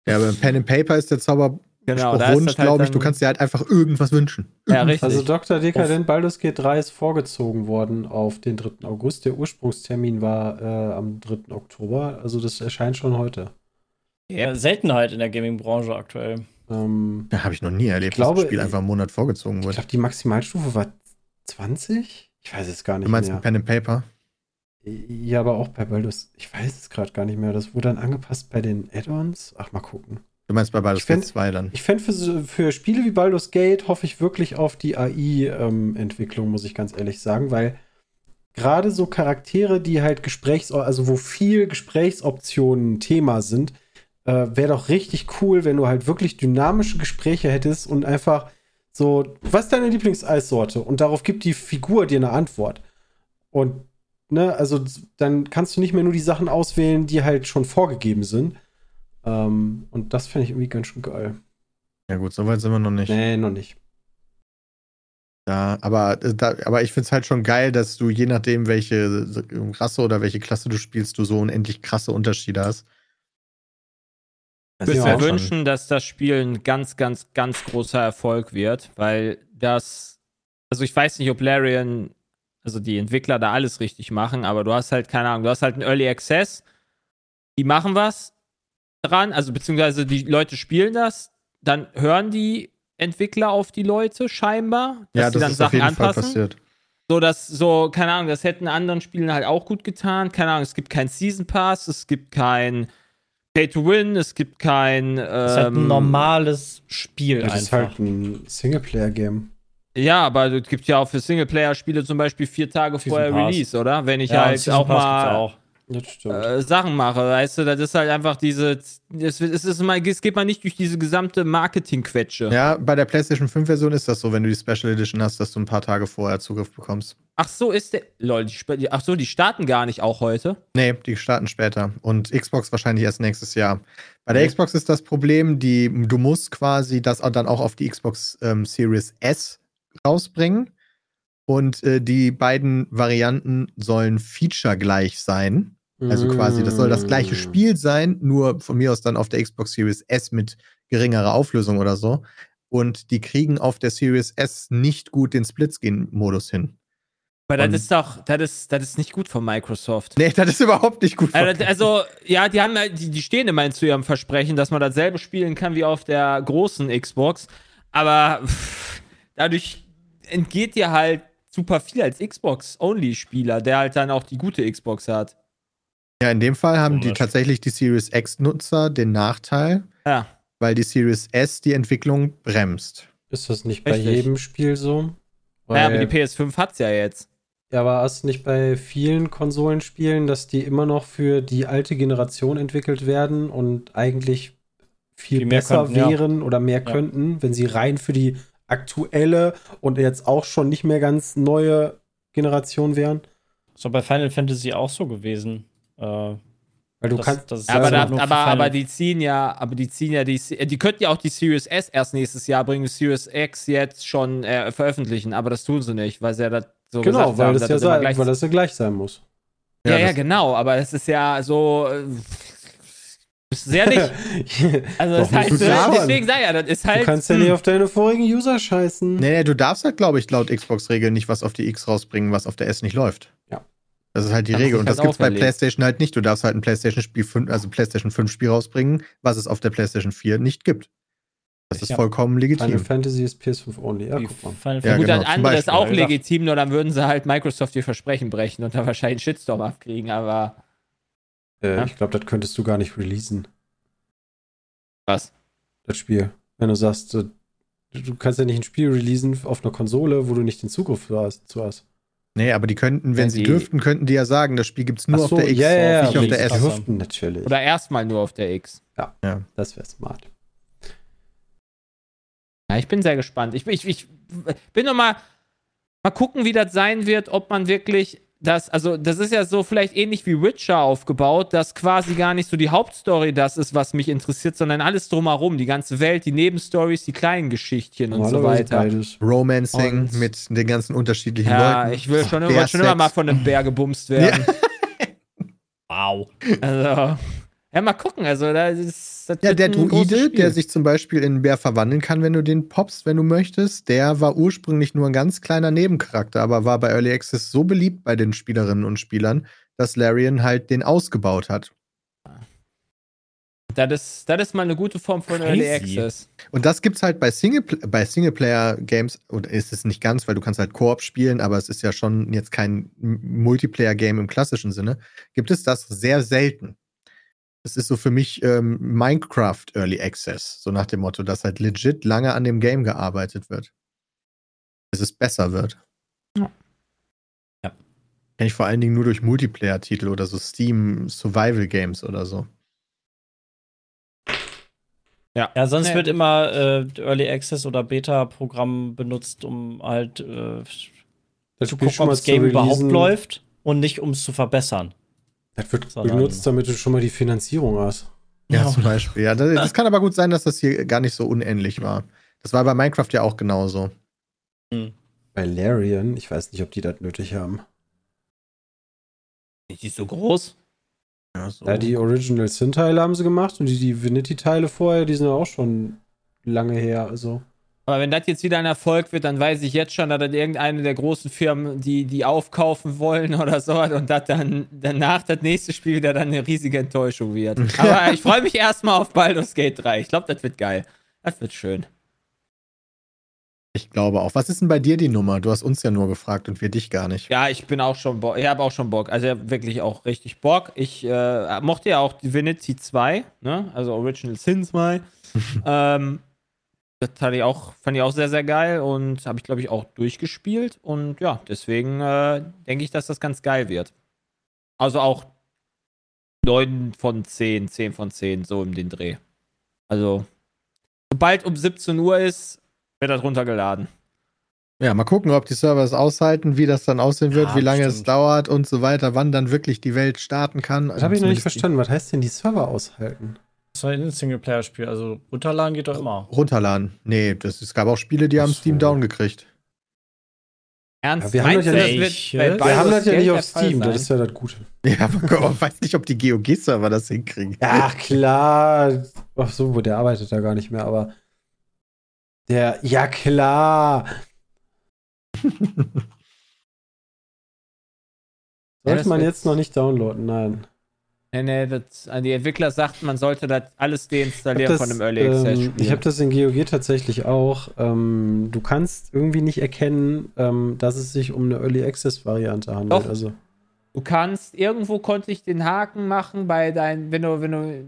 Ja, aber Pen and Paper ist der Zauber Genau, Wunsch, halt glaube ich. Du kannst dir halt einfach irgendwas wünschen. Ja, richtig. Also Dr. Dekadent Baldur's Gate 3 ist vorgezogen worden auf den 3. August. Der Ursprungstermin war äh, am 3. Oktober. Also das erscheint schon heute. Ja, Seltenheit in der Gaming-Branche aktuell. Ähm, Ja, habe ich noch nie erlebt, Ich glaube, dass das Spiel einfach einen Monat vorgezogen ich wurde. glaube, die Maximalstufe war 20? Ich weiß es gar nicht Du meinst mehr. ein Pen and Paper? Ja, aber auch bei Baldur's. Ich weiß es gerade gar nicht mehr. Das wurde dann angepasst bei den Add-ons. Ach, mal gucken. Du meinst bei Baldur's fänd- Gate 2 dann? Ich fände für, für Spiele wie Baldur's Gate hoffe ich wirklich auf die AI-Entwicklung, muss ich ganz ehrlich sagen, weil gerade so Charaktere, die halt Gesprächs, also wo viel Gesprächsoptionen Thema sind, äh, wäre doch richtig cool, wenn du halt wirklich dynamische Gespräche hättest und einfach so, was ist deine Lieblingseissorte? Und darauf gibt die Figur dir eine Antwort. Und, ne, also dann kannst du nicht mehr nur die Sachen auswählen, die halt schon vorgegeben sind. Ähm, und das finde ich irgendwie ganz schön geil. Ja gut, so weit sind wir noch nicht. Nee, noch nicht. Ja, aber, äh, da, aber ich finde es halt schon geil, dass du je nachdem, welche Rasse oder welche Klasse du spielst, du so unendlich krasse Unterschiede hast. Ich würde mir schon- wünschen, dass das Spiel ein ganz, ganz, ganz großer Erfolg wird, weil das, also ich weiß nicht, ob Larian, also die Entwickler da alles richtig machen, aber du hast halt, keine Ahnung, du hast halt einen Early Access, die machen was dran, also beziehungsweise die Leute spielen das, dann hören die Entwickler auf die Leute scheinbar, dass ja, die das dann ist auf Sachen jeden Fall anpassen. passiert. So, dass, so, keine Ahnung, das hätten anderen Spielen halt auch gut getan. Keine Ahnung, es gibt kein Season Pass, es gibt kein Pay to Win, es gibt kein. Das ist halt ein ähm, normales Spiel Das ist einfach. halt ein Singleplayer-Game. Ja, aber es gibt ja auch für Singleplayer-Spiele zum Beispiel vier Tage Season vorher Pass. Release, oder? Wenn ich ja, halt Season auch mal auch. Äh, Sachen mache, weißt du, das ist halt einfach diese. Es, es, ist mal, es geht mal nicht durch diese gesamte Marketing-Quetsche. Ja, bei der PlayStation 5 Version ist das so, wenn du die Special Edition hast, dass du ein paar Tage vorher Zugriff bekommst. Ach so, ist der. Lol, die, ach so, die starten gar nicht auch heute. Nee, die starten später. Und Xbox wahrscheinlich erst nächstes Jahr. Bei der Xbox ist das Problem, die, du musst quasi das auch dann auch auf die Xbox ähm, Series S rausbringen. Und äh, die beiden Varianten sollen feature-gleich sein. Also quasi, das soll das gleiche Mm. Spiel sein, nur von mir aus dann auf der Xbox Series S mit geringerer Auflösung oder so. Und die kriegen auf der Series S nicht gut den Splitscreen-Modus hin. Weil Und- das ist doch, das ist, das ist nicht gut von Microsoft. Nee, das ist überhaupt nicht gut. Also, also, ja, die haben die, die stehen immer zu ihrem Versprechen, dass man dasselbe spielen kann wie auf der großen Xbox. Aber pff, dadurch entgeht dir halt super viel als Xbox-Only-Spieler, der halt dann auch die gute Xbox hat. Ja, in dem Fall haben die tatsächlich die Series X-Nutzer den Nachteil, Ja. weil die Series S die Entwicklung bremst. Ist das nicht bei Richtig. jedem Spiel so? Naja, aber Weil- die PS5 hat's ja jetzt. Ja, aber ist nicht bei vielen Konsolenspielen, dass die immer noch für die alte Generation entwickelt werden und eigentlich viel mehr besser könnten, ja. wären oder mehr Ja. könnten, wenn sie rein für die aktuelle und jetzt auch schon nicht mehr ganz neue Generation wären? So bei Final Fantasy auch so gewesen. Äh, Weil du Das- kannst. das ist aber, da, aber, aber die ziehen ja, aber die ziehen ja die, die könnten ja auch die Series S erst nächstes Jahr bringen, die Series X jetzt schon äh, veröffentlichen, aber das tun sie nicht, weil sie ja das so genau, gesagt weil haben, das, ja das immer sei, gleich weil das ja gleich sein muss. Ja, ja, das- genau, aber es ist ja so. äh, sehr nicht. Also, das heißt, du deswegen sag ich ja, das ist halt. du kannst ja nicht auf deine vorigen User scheißen. Nee, nee, du darfst halt, glaube ich, laut Xbox-Regeln nicht was auf die X rausbringen, was auf der S nicht läuft. Ja. Das ist halt die Haben Regel. Und das halt gibt's bei auferlegt. PlayStation halt nicht. Du darfst halt ein PlayStation-Spiel 5, also PlayStation 5-Spiel rausbringen, was es auf der PlayStation 4 nicht gibt. Das ist Ja. vollkommen Final legitim. Fantasy ist PS5 only. Ja, guck mal. Final Ja, gut, genau, das zum andere ist auch legitim, nur dann würden sie halt Microsoft ihr Versprechen brechen und dann wahrscheinlich einen Shitstorm abkriegen, aber. Äh, Ja. Ich glaube, das könntest du gar nicht releasen, Was? das Spiel. Wenn du sagst, so, du du kannst ja nicht ein Spiel releasen auf einer Konsole, wo du nicht den Zugriff zu hast. Zu hast. Nee, aber die könnten, wenn Wenn sie die- dürften, könnten die ja sagen, das Spiel gibt's nur Ach auf so, der X, ja, ja, ja, nicht auf der die S. Dürften natürlich. Oder erstmal nur auf der X. Das wäre smart. Ja, ich bin sehr gespannt. Ich, ich, ich bin noch mal, mal gucken, wie das sein wird, ob man wirklich das, also das ist ja so vielleicht ähnlich wie Witcher aufgebaut, dass quasi gar nicht so die Hauptstory das ist, was mich interessiert, sondern alles drumherum, die ganze Welt, die Nebenstories, die kleinen Geschichtchen und so weiter. Beides. Romancing Und- mit den ganzen unterschiedlichen Ja, Leuten. ich will schon, wollte schon immer mal von einem Bär gebumst werden. Wow. Also, Ja, mal gucken. Also, da ist, das Ja, der Druide, der sich zum Beispiel in Bär verwandeln kann, wenn du den poppst, wenn du möchtest, der war ursprünglich nur ein ganz kleiner Nebencharakter, aber war bei Early Access so beliebt bei den Spielerinnen und Spielern, dass Larian halt den ausgebaut hat. Das ist, das ist mal eine gute Form von Crazy. Early Access. Und das gibt's halt bei, Single bei Singleplayer-Games, oder ist es nicht ganz, weil du kannst halt Koop spielen, aber es ist ja schon jetzt kein Multiplayer-Game im klassischen Sinne, gibt es das sehr selten. Es ist so für mich ähm, Minecraft Early Access, so nach dem Motto, dass halt legit lange an dem Game gearbeitet wird. Bis es besser wird. Ja. Ja. Kenn ich vor allen Dingen nur durch Multiplayer-Titel oder so Steam Survival Games oder so. Ja, sonst Nee. wird immer äh, Early Access oder Beta-Programm benutzt, um halt äh, Das zu Spiel gucken, ob das Game überhaupt läuft und nicht, um es zu verbessern. Das wird Sondern- benutzt, damit du schon mal die Finanzierung hast. Ja, Ja. zum Beispiel. Ja, das, das kann aber gut sein, dass das hier gar nicht so unähnlich war. Das war bei Minecraft ja auch genauso. Bei Larian, ich weiß nicht, ob die das nötig haben. Nicht die so groß. Ja, so. Ja, die Original Sin-Teile haben sie gemacht und die Divinity-Teile vorher, die sind ja auch schon lange her. Also. Aber wenn das jetzt wieder ein Erfolg wird, dann weiß ich jetzt schon, dass das irgendeine der großen Firmen, die die aufkaufen wollen oder so, und dass dann danach das nächste Spiel wieder dann eine riesige Enttäuschung wird. Aber ich freue mich erstmal auf Baldur's Gate 3. Ich glaube, das wird geil. Das wird schön. Ich glaube auch. Was ist denn bei dir die Nummer? Du hast uns ja nur gefragt und wir dich gar nicht. Ja, ich bin auch schon Bock. Ich habe auch schon Bock. Also wirklich auch richtig Bock. Ich äh, mochte ja auch Divinity 2, ne? Also Original Sin 2. ähm, das fand ich, auch, fand ich auch sehr, sehr geil und habe ich, glaube ich, auch durchgespielt. Und ja, deswegen äh, denke ich, dass das ganz geil wird. Also auch 9 von 10, 10 von 10, so im den Dreh. Also, sobald um 17 Uhr ist, wird das runtergeladen. Ja, mal gucken, ob die Server es aushalten, wie das dann aussehen wird, Ja, wie lange es bestimmt. dauert und so weiter, wann dann wirklich die Welt starten kann. Das habe ich noch nicht verstanden. Was heißt denn die Server aushalten? Das war ein Singleplayer-Spiel, also runterladen geht doch immer. Runterladen. Nee, das, es gab auch Spiele, die haben so. Steam down gekriegt. Ernst? Ja, wir haben das ja das nicht- Wir haben das ja nicht auf Steam, das ist ja das Gute. Ja, aber ich weiß nicht, ob die GOG-Server das hinkriegen. Ach klar. Ach so, der arbeitet da gar nicht mehr, aber der, ja klar. Sollte man jetzt noch nicht downloaden? Nein. Nee, nee, das, die Entwickler sagten, man sollte das alles Ich deinstallieren hab von das, dem Early Access ähm, Spiel. ich habe das in GOG tatsächlich auch. Ähm, du kannst irgendwie nicht erkennen, ähm, dass es sich um eine Early Access Variante handelt. Doch. Also Du kannst, irgendwo konnte ich den Haken machen bei dein, wenn du, wenn du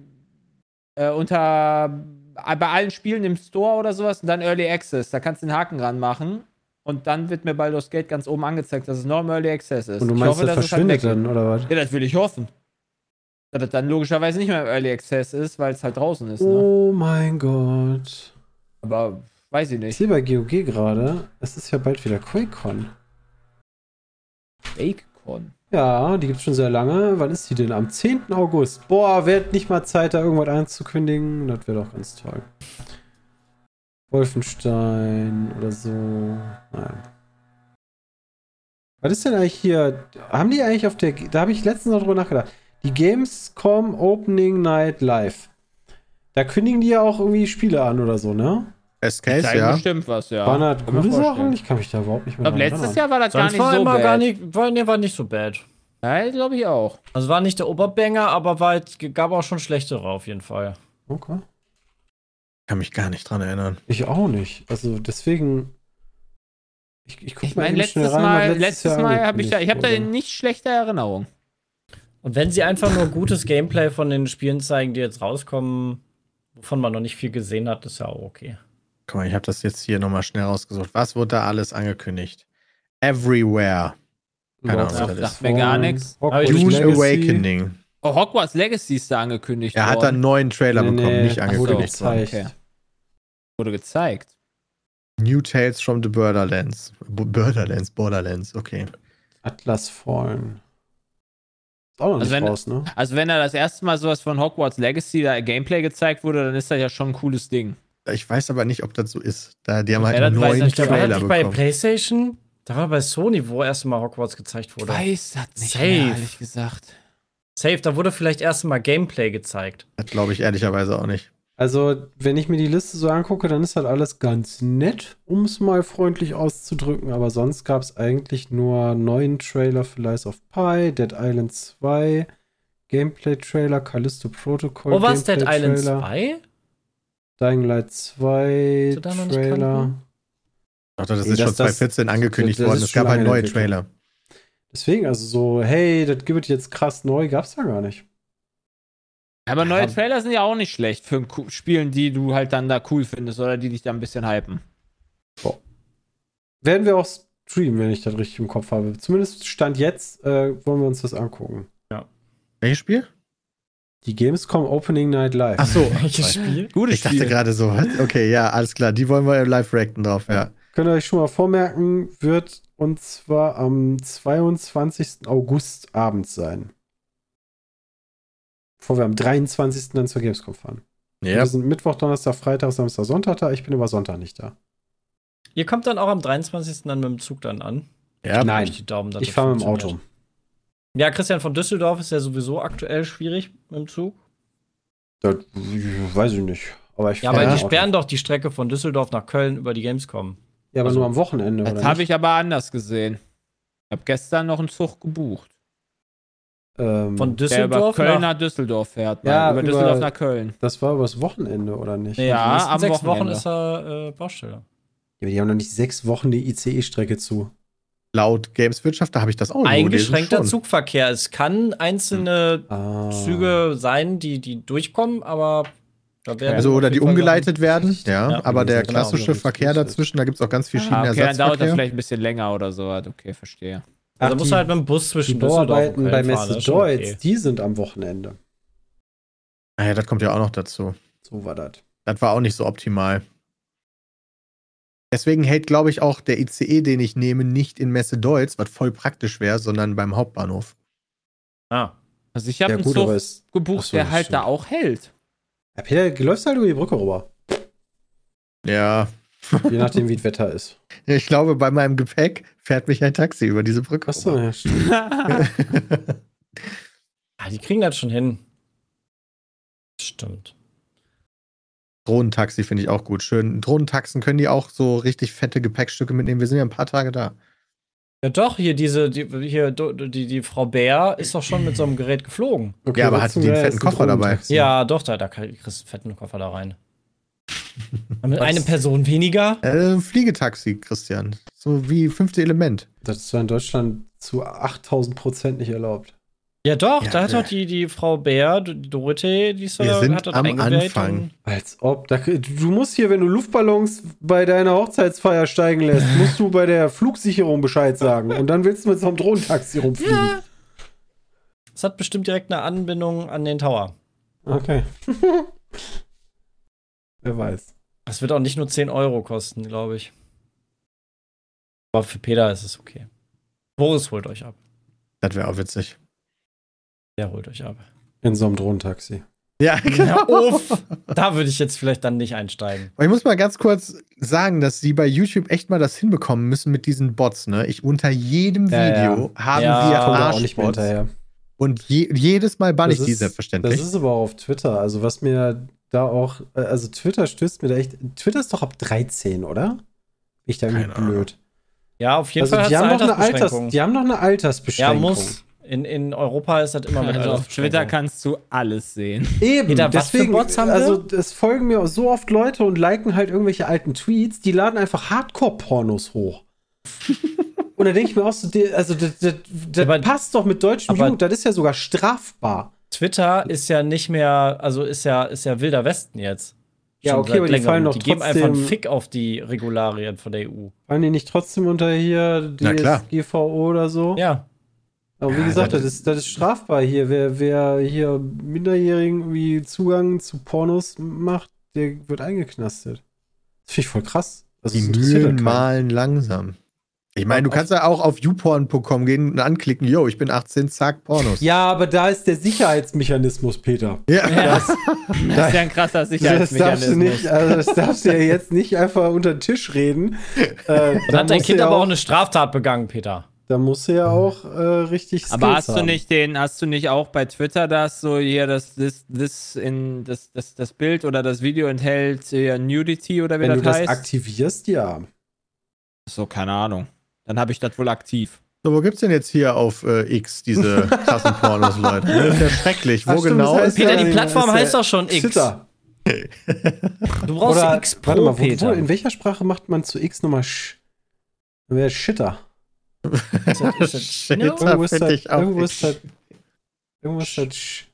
äh, unter bei allen Spielen im Store oder sowas und dann Early Access, da kannst du den Haken ranmachen und dann wird mir Baldur's Gate ganz oben angezeigt, dass es im Early Access ist. und du Ich meinst, hoffe, das halt verschwindet weg dann oder was? Ja, das will ich hoffen. Dass das dann logischerweise nicht mehr im Early Access ist, weil es halt draußen ist. Ne? Oh mein Gott. Aber weiß ich Ich nicht. sehe bei GOG gerade, es ist ja bald wieder QuakeCon. FakeCon. Ja, die gibt's schon sehr lange. Wann ist die denn? Am 10. August. Boah, wird nicht mal Zeit, da irgendwas anzukündigen. Das wäre doch ganz toll. Wolfenstein oder so. Nein. Was ist denn eigentlich hier? Haben die eigentlich auf der. Da habe ich letztens noch drüber nachgedacht. Die Gamescom Opening Night Live. Da kündigen die ja auch irgendwie Spiele an oder so, ne? Case, ja. bestimmt was, ja. Waren man gute. Sachen? Ich kann mich da überhaupt nicht Ich mehr glaube, dran letztes erinnern. Jahr war das gar Sonst nicht war so immer bad. gar nicht, war, nee, war nicht so bad. Ja, glaube ich auch. Also war nicht der Oberbanger, aber war halt, gab auch schon schlechtere auf jeden Fall. Okay. Kann mich gar nicht dran erinnern. Ich auch nicht. Also deswegen. Ich, ich, guck Ich meine, eben letztes schnell rein, Mal, letztes Jahr Mal habe ich da, ich habe da nicht schlechte Erinnerung. Und wenn sie einfach nur gutes Gameplay von den Spielen zeigen, die jetzt rauskommen, wovon man noch nicht viel gesehen hat, ist ja auch okay. Guck mal, ich habe das jetzt hier nochmal schnell rausgesucht. Was wurde da alles angekündigt? Everywhere. wurde. Keine Ahnung, was das sagt mir gar. Hogwarts Dune. Awakening. Oh, Hogwarts Legacy ist da angekündigt Er hat worden. einen neuen Trailer Nee, bekommen, nee, nicht wurde angekündigt. worden. gezeigt. Okay. Wurde gezeigt. New Tales from the Borderlands. B Borderlands, Borderlands, okay. Atlas Fallen. Auch noch Also nicht wenn- raus, ne? Also wenn da das erste Mal sowas von Hogwarts Legacy da Gameplay gezeigt wurde, dann ist das ja schon ein cooles Ding. Ich weiß aber nicht, ob das so ist. Da, die haben halt Ja, einen das weiß neuen ich, Da war Trailer das nicht bei bekommen. PlayStation, da war bei Sony, wo erst mal Hogwarts gezeigt wurde. Weiß das nicht Safe. mehr, ehrlich gesagt. Safe, da wurde vielleicht erst mal Gameplay gezeigt. Das glaube ich ehrlicherweise auch nicht. Also, wenn ich mir die Liste so angucke, dann ist halt alles ganz nett, um es mal freundlich auszudrücken. Aber sonst gab es eigentlich nur neuen Trailer für Lies of Pi, Dead Island 2, Gameplay-Trailer, Callisto Protocol. Oh, was? Dead Island Gameplay-Trailer, 2? Dying Light 2 du da noch nicht Trailer. kannten? Ach, das ist das- schon das- 2014 angekündigt das worden. ist Es gab halt neue. Trailer. Deswegen, also so, hey, das gibt es jetzt krass neu, gab's da gar nicht. Aber neue Ja. Trailer sind ja auch nicht schlecht für Spielen, die du halt dann da cool findest oder die dich da ein bisschen hypen. Werden wir auch streamen, wenn ich das richtig im Kopf habe. Zumindest Stand jetzt äh, wollen wir uns das angucken. Welches Spiel? Die Gamescom Opening Night Live. Ach so. Welches Spiel? Gutes Ich dachte gerade so, was? okay, ja, alles klar. Die wollen wir live reacten drauf, ja. Könnt ihr euch schon mal vormerken, wird und zwar am 22. August abends sein. Bevor wir am 23. dann zur Gamescom fahren. Ja, Wir sind Mittwoch, Donnerstag, Freitag, Samstag, Sonntag da. Ich bin über Sonntag nicht da. Ihr kommt dann auch am 23. dann mit dem Zug dann an. ja. Nein. Ich das fahre mit dem. Auto. Ja, Christian von Düsseldorf ist ja sowieso aktuell schwierig mit dem Zug. Das, weiß ich nicht. Aber ich Ja, aber die dem sperren doch die Strecke von Düsseldorf nach Köln über die Gamescom. Ja, aber also- nur am Wochenende. Das habe ich aber anders gesehen. Ich habe gestern noch einen Zug gebucht. Ähm, Von Der über Düsseldorf Köln nach nach Düsseldorf fährt. Ja, Ja, über über- Düsseldorf nach Köln. das war übers Wochenende, oder nicht? Ja, nächsten am sechs Wochen Wochenende. ist er äh, Baustelle. Ja, aber die haben noch nicht sechs Wochen die ICE-Strecke zu. Laut Gameswirtschaft, da habe ich das auch Eingeschränkter. Zugverkehr. Es kann einzelne Ah. Züge sein, die, die durchkommen, aber da werden Also, oder die Fall umgeleitet werden, ja. Ja. aber der Genau, klassische so Verkehr dazwischen, da gibt es auch ganz viel Ah, okay, dann dauert das vielleicht ein bisschen länger oder so. Okay, verstehe. Also Ach, muss die- halt mit dem Bus Die zwischen und Bauarbeiten bei Messe Deutz, okay. die sind am Wochenende. Ah ja, das kommt ja auch noch dazu. So war das. Das war auch nicht so optimal. Deswegen hält, glaube ich, auch der ICE, den ich nehme, nicht in Messe Deutz, was voll praktisch wäre, sondern beim Hauptbahnhof. Ah. Also ich habe Ja, einen gut, Zug gebucht, so, der das halt stimmt. da auch hält. Ja, Peter, du läufst halt über die Brücke rüber. Ja. Je nachdem, wie das Wetter ist. Ich glaube, bei meinem Gepäck fährt mich ein Taxi über diese Brücke. Achso, ja, stimmt. Ah, die kriegen das schon hin. Stimmt. Drohnentaxi finde ich auch gut. Schön. Drohnentaxen können die auch so richtig fette Gepäckstücke mitnehmen. Wir sind ja ein paar Tage da. Ja, doch, hier diese, die, hier, die, die Frau Bär ist doch schon mit so einem Gerät geflogen. Okay, Ja, aber hatte die einen fetten Koffer dabei? Ja, doch, da, da kriegst du einen fetten Koffer da rein. Mit eine Person weniger? Äh, Fliegetaxi, Christian. So wie fünfte Element. Das ist zwar in Deutschland zu 8000 Prozent nicht erlaubt. Ja, doch, Ja, da hat doch die, die Frau Bär, die Dorothee, die ist Wir da, sind hat das am Anfang. Als ob. Da, du musst hier, wenn du Luftballons bei deiner Hochzeitsfeier steigen lässt, musst du bei der Flugsicherung Bescheid sagen. Und dann willst du mit so einem Drohnentaxi rumfliegen. Ja. Es hat bestimmt direkt eine Anbindung an den Tower. Okay. Wer weiß. Das wird auch nicht nur 10 Euro kosten, glaube ich. Aber für Peter ist es okay. Boris holt euch ab. Das wäre auch witzig. Der holt euch ab. In so einem Drohnentaxi. Ja, Ja, genau. uff. Da würde ich jetzt vielleicht dann nicht einsteigen. Aber ich muss mal ganz kurz sagen, dass sie bei YouTube echt mal das hinbekommen müssen mit diesen Bots, ne? Ich unter jedem Ja, Video haben Ja, wir Kommt da auch nicht mehr Arschbots. Und je, jedes Mal bann ich Das die ist- selbstverständlich. Das ist aber auch auf Twitter. Also, was mir da auch. äh, Also, Twitter stößt mir da echt. Twitter ist doch ab 13, oder? Bin Ich da irgendwie Keine Ahnung. blöd. Ja, auf jeden Also, Fall die haben, noch eine Alters, Altersbeschränkung. die haben noch eine Ja, Altersbeschränkung. muss. In, in Europa ist das immer mit Also auf Twitter kannst du alles sehen. Eben, Peter, was für deswegen, Bots haben wir? also es folgen mir so oft Leute und liken halt irgendwelche alten Tweets, die laden einfach Hardcore-Pornos hoch. und da denke ich mir auch so, die- also das, das, das Aber- passt doch mit deutschem Jugend, das ist ja sogar strafbar. Twitter ist ja nicht mehr, also ist ja, ist ja wilder Westen jetzt. Ja, okay, aber die fallen doch Die geben einfach einen trotzdem- Fick auf die Regularien von der EU. Fallen die nicht trotzdem unter hier. DSGVO oder so? Ja. Aber wie Ja, gesagt, das das ist, das ist strafbar hier. Wer, wer hier Minderjährigen irgendwie Zugang zu Pornos macht, der wird eingeknastet. Das finde ich voll krass. Also, die das interessiert Mühlen malen langsam. Ich meine, du kannst ja auch auf youporn.com gehen und anklicken, yo, ich bin 18, zack, Pornos. Ja, aber da ist der Sicherheitsmechanismus, Peter. Ja. Das, das ist ja ein krasser Das darfst du Sicherheitsmechanismus. nicht, also das darfst du ja jetzt nicht einfach unter den Tisch reden. Äh, Dann hat dein Kind du ja aber auch eine Straftat begangen, Peter. Da musst du ja auch äh, richtig Aber Skills hast du haben. nicht den, hast du nicht auch bei Twitter das so hier das this, this in das, das, das Bild oder das Video enthält hier Nudity oder wie Wenn du das das heißt? aktivierst, ja. so, keine Ahnung. Dann habe ich das wohl aktiv. So, wo gibt's denn jetzt hier auf äh, X diese krassen Pornos, Leute? Das ist ja schrecklich. Wo Ach, stimmt, genau das heißt ist Peter, ja, die Plattform ist ja heißt doch schon X. Twitter. Du brauchst Oder, X Pro, warte mal, wo, Peter. wo, in welcher Sprache macht man zu X nochmal Sch? Wer Shitter? Ist das- ist das Shit. Chino? Da Irgendwo ist find das, ich auch irgendwo X. ist das, irgendwo ist das Sch.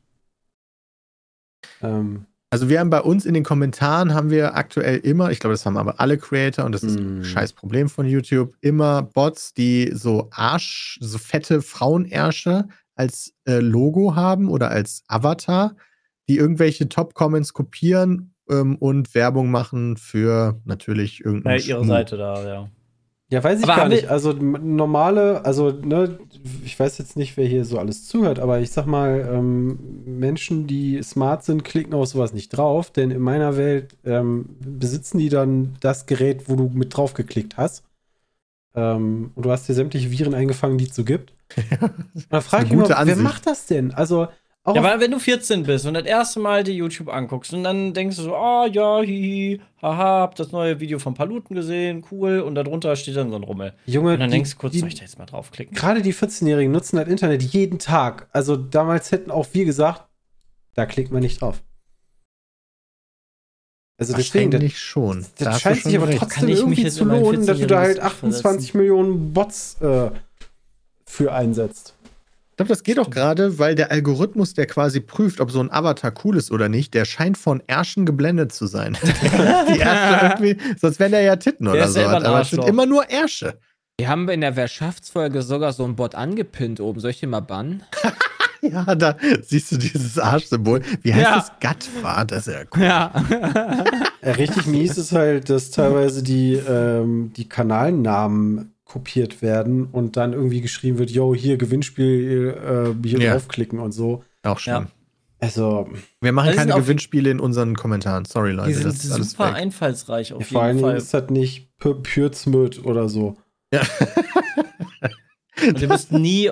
Ähm, Also wir haben bei uns in den Kommentaren haben wir aktuell immer, ich glaube, das haben aber alle Creator und das ist ein Mm. scheiß Problem von YouTube, immer Bots, die so Arsch, so fette Frauenärsche als äh, Logo haben oder als Avatar, die irgendwelche Top-Comments kopieren ähm, und Werbung machen für natürlich Ja, irgendeine ihre Seite da, ja. Ja, weiß ich Aber gar nicht. Also normale, also ne, ich weiß jetzt nicht, wer hier so alles zuhört, aber ich sag mal, ähm, Menschen, die smart sind, klicken auf sowas nicht drauf, denn in meiner Welt ähm, besitzen die dann das Gerät, wo du mit drauf geklickt hast. Ähm, und du hast dir sämtliche Viren eingefangen, die es so gibt. Und dann frage ich mich wer macht das denn? Also auch Ja, weil wenn du 14 bist und das erste Mal die YouTube anguckst und dann denkst du so, ah ja, hihi, haha, hab das neue Video von Paluten gesehen, cool, und darunter steht dann so ein Rummel. Junge, Und dann die- denkst du kurz, die- soll ich da jetzt mal draufklicken? gerade die 14-Jährigen nutzen das Internet jeden Tag. Also damals hätten auch wir gesagt, da klickt man nicht drauf. Also deswegen, das, schon. das Da hast du scheint schon sich aber recht. trotzdem Kann ich mich irgendwie jetzt zu lohnen, dass du da halt 14-jähriges 28 Millionen Bots äh, für einsetzt. Ich glaube, das geht auch gerade, weil der Algorithmus, der quasi prüft, ob so ein Avatar cool ist oder nicht, der scheint von Ärschen geblendet zu sein. die Ärsche irgendwie, sonst wären der ja Titten oder ist so. ein Aber es sind immer nur Ärsche. Wir haben in der Wirtschaftsfolge sogar so einen Bot angepinnt oben. Soll ich den mal bannen? Ja, da siehst du dieses Arschsymbol. Wie heißt Ja. das? Gatwa? Das ist ja cool. Ja. Ja, richtig mies ist halt, dass teilweise die, ähm, die Kanalnamen kopiert werden und dann irgendwie geschrieben wird, yo, hier Gewinnspiel, äh, hier Ja. draufklicken und so. Auch schlimm. Also, Wir machen keine Gewinnspiele in unseren Kommentaren. Sorry, Leute. Die sind das ist alles super weg. einfallsreich auf vor allen jeden Dingen Fall. ist das nicht Pürzmüt oder so. Und ihr müsst nie.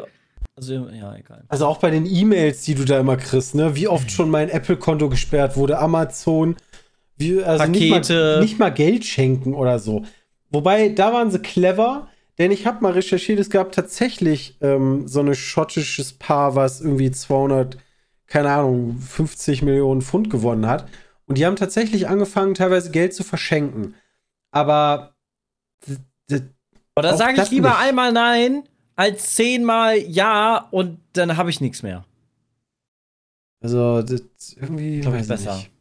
Also, ja, egal. Also auch bei den E-Mails, die du da immer kriegst, ne? Wie oft schon mein Apple-Konto gesperrt wurde, Amazon, wie, also nicht Pakete. mal, nicht mal Geld schenken oder so. Wobei, da waren sie clever, denn ich habe mal recherchiert, es gab tatsächlich ähm, so ein schottisches Paar, was irgendwie 200, keine Ahnung, 50 Millionen Pfund gewonnen hat. Und die haben tatsächlich angefangen, teilweise Geld zu verschenken. Aber Auch sage ich lieber nicht. einmal nein als zehnmal ja und dann habe ich nichts mehr. also das irgendwie Glaub ich besser. nicht.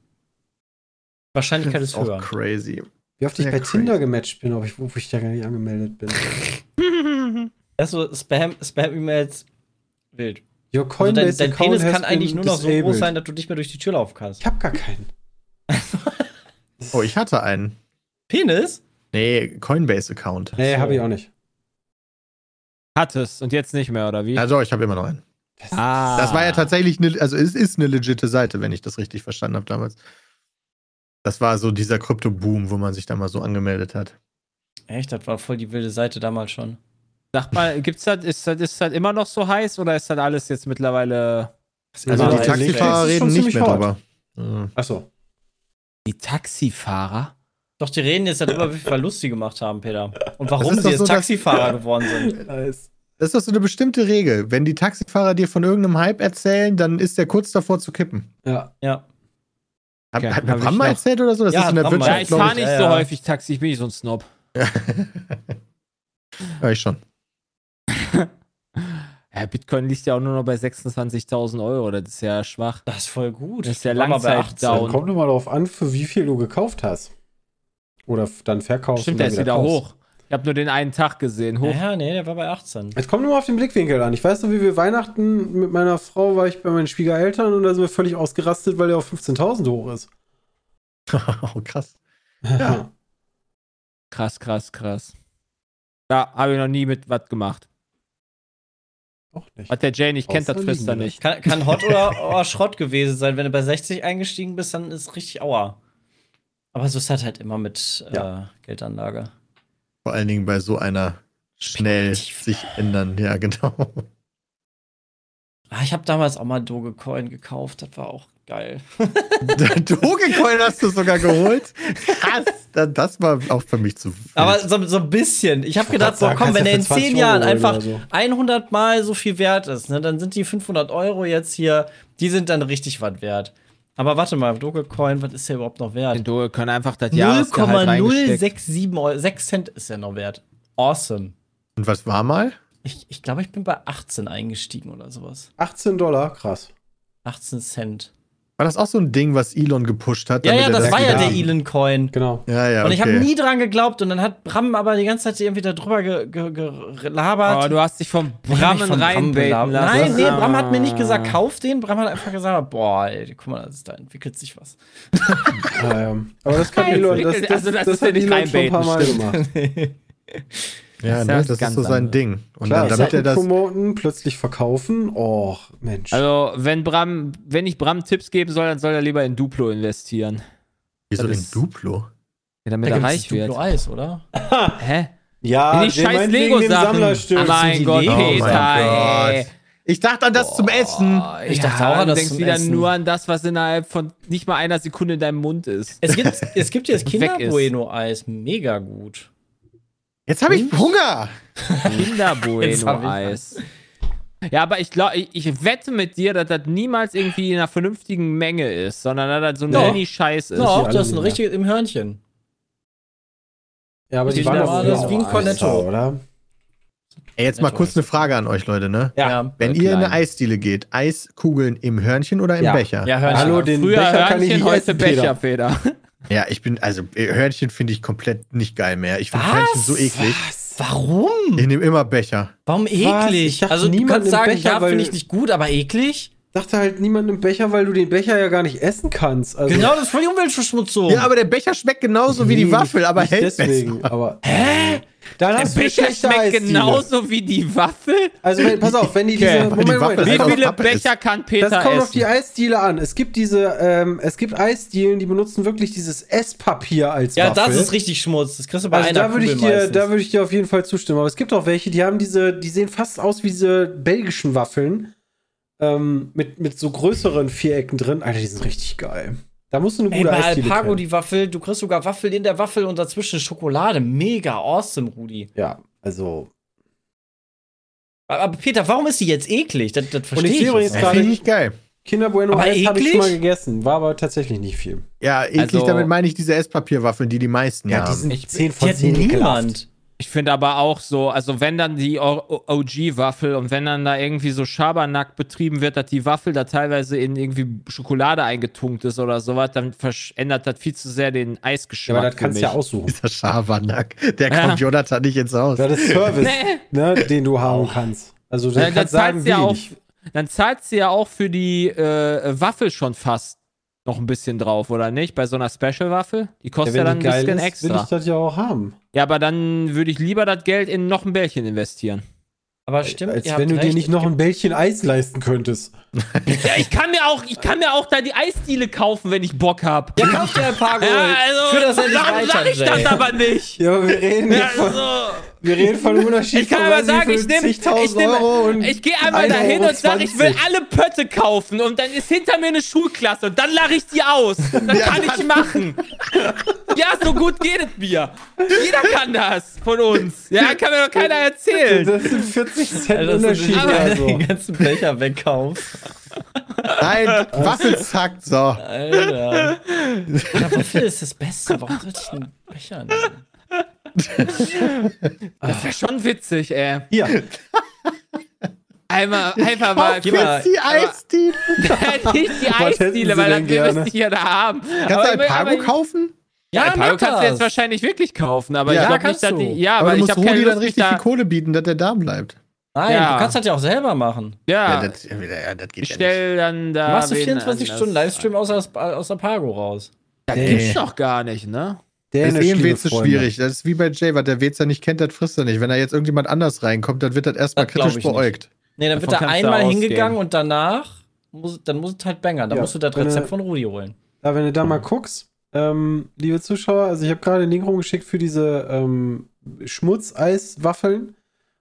Wahrscheinlichkeit ist auch höher. crazy. Wie oft ich bei crazy. Tinder gematcht bin, ob ich, wo ich da gar nicht angemeldet bin. Also Spam, Spam-E-Mails wild. Your Also dein, dein Penis kann eigentlich nur noch so disabled. groß sein, dass du nicht mehr durch die Tür laufen kannst. Ich hab gar keinen. Oh, ich hatte einen. Penis? Nee, Coinbase-Account. Nee, So. habe ich auch nicht. Hattest und jetzt nicht mehr, oder wie? Also, ich habe immer noch einen. ah. Das war ja tatsächlich eine, also es ist eine legitime Seite, wenn ich das richtig verstanden habe damals. Das war so dieser Krypto-Boom, wo man sich da mal so angemeldet hat. Echt, das war voll die wilde Seite damals schon. Sag mal, gibt's das, ist das, ist das immer noch so heiß oder ist das alles jetzt mittlerweile Also die Taxifahrer reden nicht mehr drüber. Ja. Achso. die Taxifahrer? Doch, die reden jetzt darüber, wie viel Verlust sie gemacht haben, Peter. Und warum sie jetzt so, dass- Taxifahrer geworden sind. Nice. Das ist doch so eine bestimmte Regel. Wenn die Taxifahrer dir von irgendeinem Hype erzählen, dann ist der kurz davor zu kippen. Ja. Ja. Hat, Okay, hat mir hab Bram mal noch- erzählt oder so? Das Ja, ist in der mal Ja, Wirtschaft, ich fahre ich. nicht ja, so ja. häufig Taxi, ich bin nicht so ein Snob. Ja, ich schon. Ja, Bitcoin liegt ja auch nur noch bei 26.000 Euro, das ist ja schwach. Das ist voll gut. Das ist ja War mal bei Langzeit 18. down. Kommt nur mal darauf an, für wie viel du gekauft hast. Oder dann verkaufst Stimmt, der ist wieder kaufst. hoch. Ich habe nur den einen Tag gesehen. Hoch. Ja, nee, der war bei 18. Es kommt nur mal auf den Blickwinkel an. Ich weiß noch, wie wir Weihnachten mit meiner Frau war ich bei meinen Schwiegereltern und da sind wir völlig ausgerastet, weil der auf 15.000 hoch ist. oh, krass. Ja. Krass, krass, krass. Ja, habe ich noch nie mit was gemacht. Auch nicht. Was der Jay nicht kennt, das er liegen nicht. Kann, kann Hot oder, oder Schrott gewesen sein. Wenn du bei 60 eingestiegen bist, dann ist richtig Aua. Aber so ist das halt immer mit Ja. äh, Geldanlage. Vor allen Dingen bei so einer schnell Spekulativ. sich ändern. Ja, genau. Ah, ich habe damals auch mal Dogecoin gekauft, das war auch geil. Dogecoin hast du sogar geholt? Krass. Da- Das war auch für mich zu viel. Aber so, so ein bisschen. Ich habe gedacht, sagen, komm, wenn der in für 20 10 Jahren einfach so. 100 Mal so viel wert ist, ne, dann sind die 500 Euro jetzt hier, die sind dann richtig was wert. Aber warte mal, Dogecoin, was ist der überhaupt noch wert? Du können einfach das Jahresgehalt reingesteckt. 0,067 Euro, 6 Cent ist der noch wert. Awesome. Und was war mal? Ich, ich glaube, ich bin bei 18 eingestiegen oder sowas. 18 Dollar, krass. 18 Cent. War das auch so ein Ding, was Elon gepusht hat? Ja, damit ja, das war ja der Elon Coin. Genau. Ja, ja, Und ich habe nie dran geglaubt und dann hat Bram aber die ganze Zeit irgendwie darüber ge ge gelabert. Oh, du hast dich vom Brammen Bram reinbaiten belabert. lassen. Nein, nee, Bram hat mir nicht Ah. gesagt, kauf den. Bram hat einfach gesagt, boah, ey, guck mal, das, da entwickelt sich was. Ja, ja. Aber das kann Elon, das, also das, das das, ist ja hat nicht Elon schon ein paar Mal reinbaiten, gemacht. Ja, Das ist ne, das ist so sein anderes. Ding. Und Klar, dann, damit er Sachen das. promoten, plötzlich verkaufen. Oh, Mensch. Also, wenn Bram, wenn ich Bram Tipps geben soll, dann soll er lieber in Duplo investieren. Wieso in Duplo? Ja, damit Da er reich Duplo wird. Eis, oder? Hä? ja, In die der scheiß. Sammlerstück. Ach, mein Gott, Lego- Oh mein Peter, ey. Gott. Ich dachte an das zum Essen. Ich ja, dachte auch an du das denkst zum wieder Essen. nur an das, was innerhalb von nicht mal einer Sekunde in deinem Mund ist. Es gibt, es gibt jetzt Weg Kinder ist. Bueno Eis, mega gut. Jetzt habe ich Hunger. Kinder Bueno ich Eis. Ja, aber ich glaube, ich, ich wette mit dir, dass das niemals irgendwie in einer vernünftigen Menge ist, sondern dass das so ein Ja. Mini-Scheiß ist. Doch, das ist ein richtiges im Hörnchen. Ja, aber die waren doch das wie ein Cornetto. Eis, oder? Ey, jetzt mal kurz eine Frage an euch, Leute, ne? Ja. Wenn ihr in eine. Eisdiele geht, Eiskugeln im Hörnchen oder im Ja. Becher? Ja, Hörnchen. Hallo, den Früher Becher kann ich Hörnchen, nicht heute essen, Peter. Becher, Peter. Ja, ich bin, also äh, Hörnchen finde ich komplett nicht geil mehr. Ich finde Was? Hörnchen so eklig. Warum? Ich nehme immer Becher. Warum Was? eklig? Ich dachte, also du niemand kannst im sagen, Becher, ja, weil- finde ich nicht gut, aber eklig? Dachte halt niemand im Becher, weil du den Becher ja gar nicht essen kannst. Also, Genau, das ist voll die Umweltverschmutzung. Ja, aber der Becher schmeckt genauso wie die Nee, Waffel, aber hält deswegen. besser. Aber hä? Dann Der hast du eine Becher schlechte schmeckt Eisdiele. genauso wie die Waffel. Also wenn, pass auf, wenn die diese. Moment, Die Waffel Moment, Wie viele Pappe ist. Becher kann Peter das kommt auf die essen? Eisdiele an. Es gibt diese, ähm, es gibt Eisdielen, die benutzen wirklich dieses Esspapier als ja, Waffel. das ist richtig Schmutz. Das kriegst du bei Also einer da würde ich dir, meistens. da würde ich dir auf jeden Fall zustimmen. Aber es gibt auch welche, die haben diese, die sehen fast aus wie diese belgischen Waffeln ähm, mit mit so größeren Vierecken drin. Alter, die sind richtig geil. Da musst du eine Ey, gute bei Eisdiele Alpago kennen. die Waffel, du kriegst sogar Waffel in der Waffel und dazwischen Schokolade. Mega awesome, Rudi. Ja, also Aber Peter, warum ist die jetzt eklig? Das, das verstehe ich ich. übrigens jetzt Das nicht. ich geil. Kinder Bueno Aber Eis habe ich schon mal gegessen, war aber tatsächlich nicht viel. Ja, eklig, Also- damit meine ich diese Esspapierwaffeln, die die meisten Ja, haben. die sind Ich- 10 Die von hat 10 ekelhaft. niemand. Ich finde aber auch so, also wenn dann die OG-Waffel und wenn dann da irgendwie so Schabernack betrieben wird, dass die Waffel da teilweise in irgendwie Schokolade eingetunkt ist oder sowas, dann versch- ändert das viel zu sehr den Ja, Eisgeschmack. aber das kannst du ja aussuchen. Dieser Schabernack, der Ja. kommt Jonathan nicht ins Haus. Das ist Service, Nee. ne, den du haben kannst. Also du Ja, dann kannst sagen, zahlst wie du ja auch, dann zahlst du ja auch für die äh, Waffel schon fast noch ein bisschen drauf, oder nicht? Bei so einer Special-Waffel? Die kostet ja, wenn dann ein bisschen ist, will extra. ich das ja auch haben. Ja, aber dann würde ich lieber das Geld in noch ein Bällchen investieren. Aber stimmt, Als ihr wenn habt du dir recht, nicht es noch ein Bällchen Eis leisten könntest. Ja, ich kann mir auch, ich kann mir auch da die Eisdiele kaufen, wenn ich Bock hab. Ja, kauft dir ein paar Gold. Ja, also, Für das endlich warum sag ich das aber nicht? Ja, aber wir reden, Ja, von, also, wir reden von Unterschied ich kann aber sagen, ich nehme, ich, und ich gehe einmal 1,20 dahin und sage, ich will alle Pötte kaufen und dann ist hinter mir eine Schulklasse und dann lache ich die aus. Das kann ich machen. Ja, so gut geht es mir. Jeder kann das von uns. Ja, kann mir doch keiner erzählen. Das sind 40 Cent du Unterschied. den- Also. den ganzen Becher wegkaufst. Nein, Waffel zackt, so. Alter. Ja, wofür ist das Beste? Warum sollte ich einen Becher nehmen? Das wäre schon witzig, ey. Hier, Einmal, einfach mal. Gib mal- Jetzt die Eisdiele. nicht die Eisdiele, weil dann wir gerne? müssen ja da haben. Kannst du ein Pago kaufen? Ja, ein Pago kannst du jetzt wahrscheinlich wirklich kaufen, aber Ja, ich glaube nicht, dass die. Ja, Aber aber, du ich musst habe keine dann Lust, mich richtig da. viel Kohle bieten, dass der da bleibt. Nein, Ja. du kannst das ja auch selber machen. Ja, das, ja, das geht ich ja nicht. stell dann da. Machst du wen 24 anders Stunden Livestream aus, der- aus der Pago raus. Das Nee. gibt's doch gar nicht, ne? der Das ist eh WC liebe Freunde. schwierig. Das ist wie bei Jay, was der WC nicht kennt, das frisst er nicht. Wenn da jetzt irgendjemand anders reinkommt, dann wird das erstmal Das kritisch ich nicht. beäugt. Nee, dann Davon wird er du einmal hingegangen und danach muss, dann muss es halt bangern. Dann Ja, musst du das Rezept von Rudi holen. Ja, wenn du da mal guckst, ähm, liebe Zuschauer, also ich habe gerade den Link rumgeschickt für diese ähm, Schmutzeiswaffeln.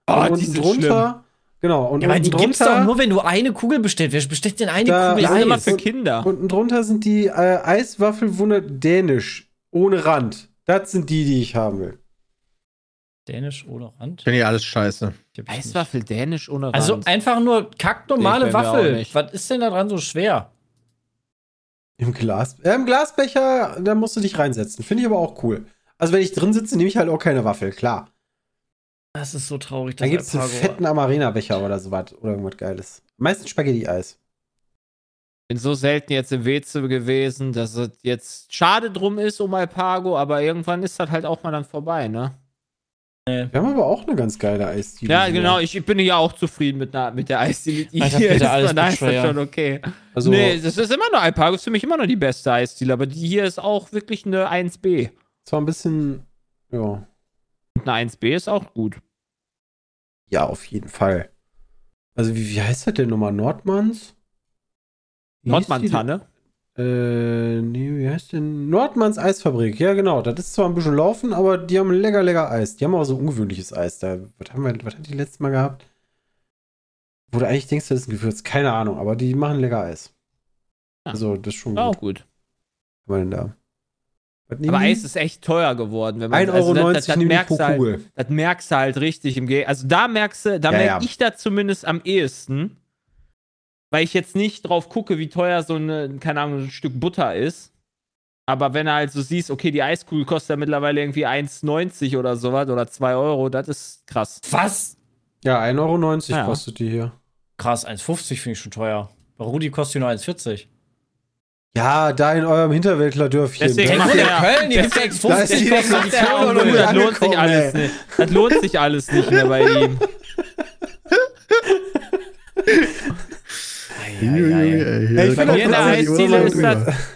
Oh, und die unten sind drunter, genau, und Ja, aber die gibt's drunter, doch nur, wenn du eine Kugel bestellst. Wer bestellt denn eine Da- Kugel sind immer für Kinder. unten drunter sind die äh, Eiswaffelwunder dänisch, ohne Rand. Das sind die, die ich haben will. Dänisch ohne Rand? Finde ich alles scheiße. Eiswaffel dänisch ohne Rand. Also einfach nur kacknormale Waffel. Was ist denn da dran so schwer? Im Glas, äh, im Glasbecher, da musst du dich reinsetzen. Finde ich aber auch cool. Also wenn ich drin sitze, nehme ich halt auch keine Waffel, klar. Das ist so traurig. Dann gibt es einen fetten Amarena-Becher oder sowas. Oder irgendwas Geiles. Meistens Spaghetti-Eis. bin so selten jetzt im WC gewesen, dass es jetzt schade drum ist um Alpago, aber irgendwann ist das halt auch mal dann vorbei, ne? Wir haben aber auch eine ganz geile Eisdiele. Ja, hier. genau, ich bin ja auch zufrieden mit, einer, mit der Eisdiele. hier ist, alles das Betrayer. schon okay. Also, nee, das ist immer noch Alpago, ist für mich immer noch die beste Eisdiele, aber die hier ist auch wirklich eine 1B. zwar ein bisschen, ja. Eine 1B ist auch gut. Ja, auf jeden Fall. Also, wie, wie heißt das denn nochmal? Nordmanns? Nordmantanne. Äh, nee, wie heißt denn? Nordmanns Eisfabrik. Ja, genau. Das ist zwar ein bisschen laufen, aber die haben lecker, lecker Eis. Die haben auch so ungewöhnliches Eis da. Was haben wir, was hat die letztes Mal gehabt? Wo du eigentlich denkst, das ist ein Gewürz. Keine Ahnung, aber die machen lecker Eis. Ja. Also, das ist schon Auch gut. gut. Was haben wir denn da? Aber? Eis ist echt teuer geworden. Wenn man, 1,90 also Euro das, das, das, merkst pro du halt, Kugel. das merkst du halt richtig im Ge Also da merkst du, da Ja, merke ja. ich da zumindest am ehesten, weil ich jetzt nicht drauf gucke, wie teuer so eine, keine Ahnung, ein Stück Butter ist. Aber wenn du halt so siehst, okay, die Eiskugel kostet ja mittlerweile irgendwie 1,90 oder sowas oder 2 Euro, das ist krass. Was? Ja, 1,90 Euro Ja. kostet die hier. Krass, 1,50 finde ich schon teuer. Bei Rudi kostet die nur 1,40. Ja, da in eurem Hinterwäldlerdörfchen. Deswegen macht der- Köln, die ist 1,50 die kostet macht die der auch Kohle. noch Gut, nicht das lohnt sich alles nicht. Das lohnt sich alles nicht mehr bei ihm. Ey, ich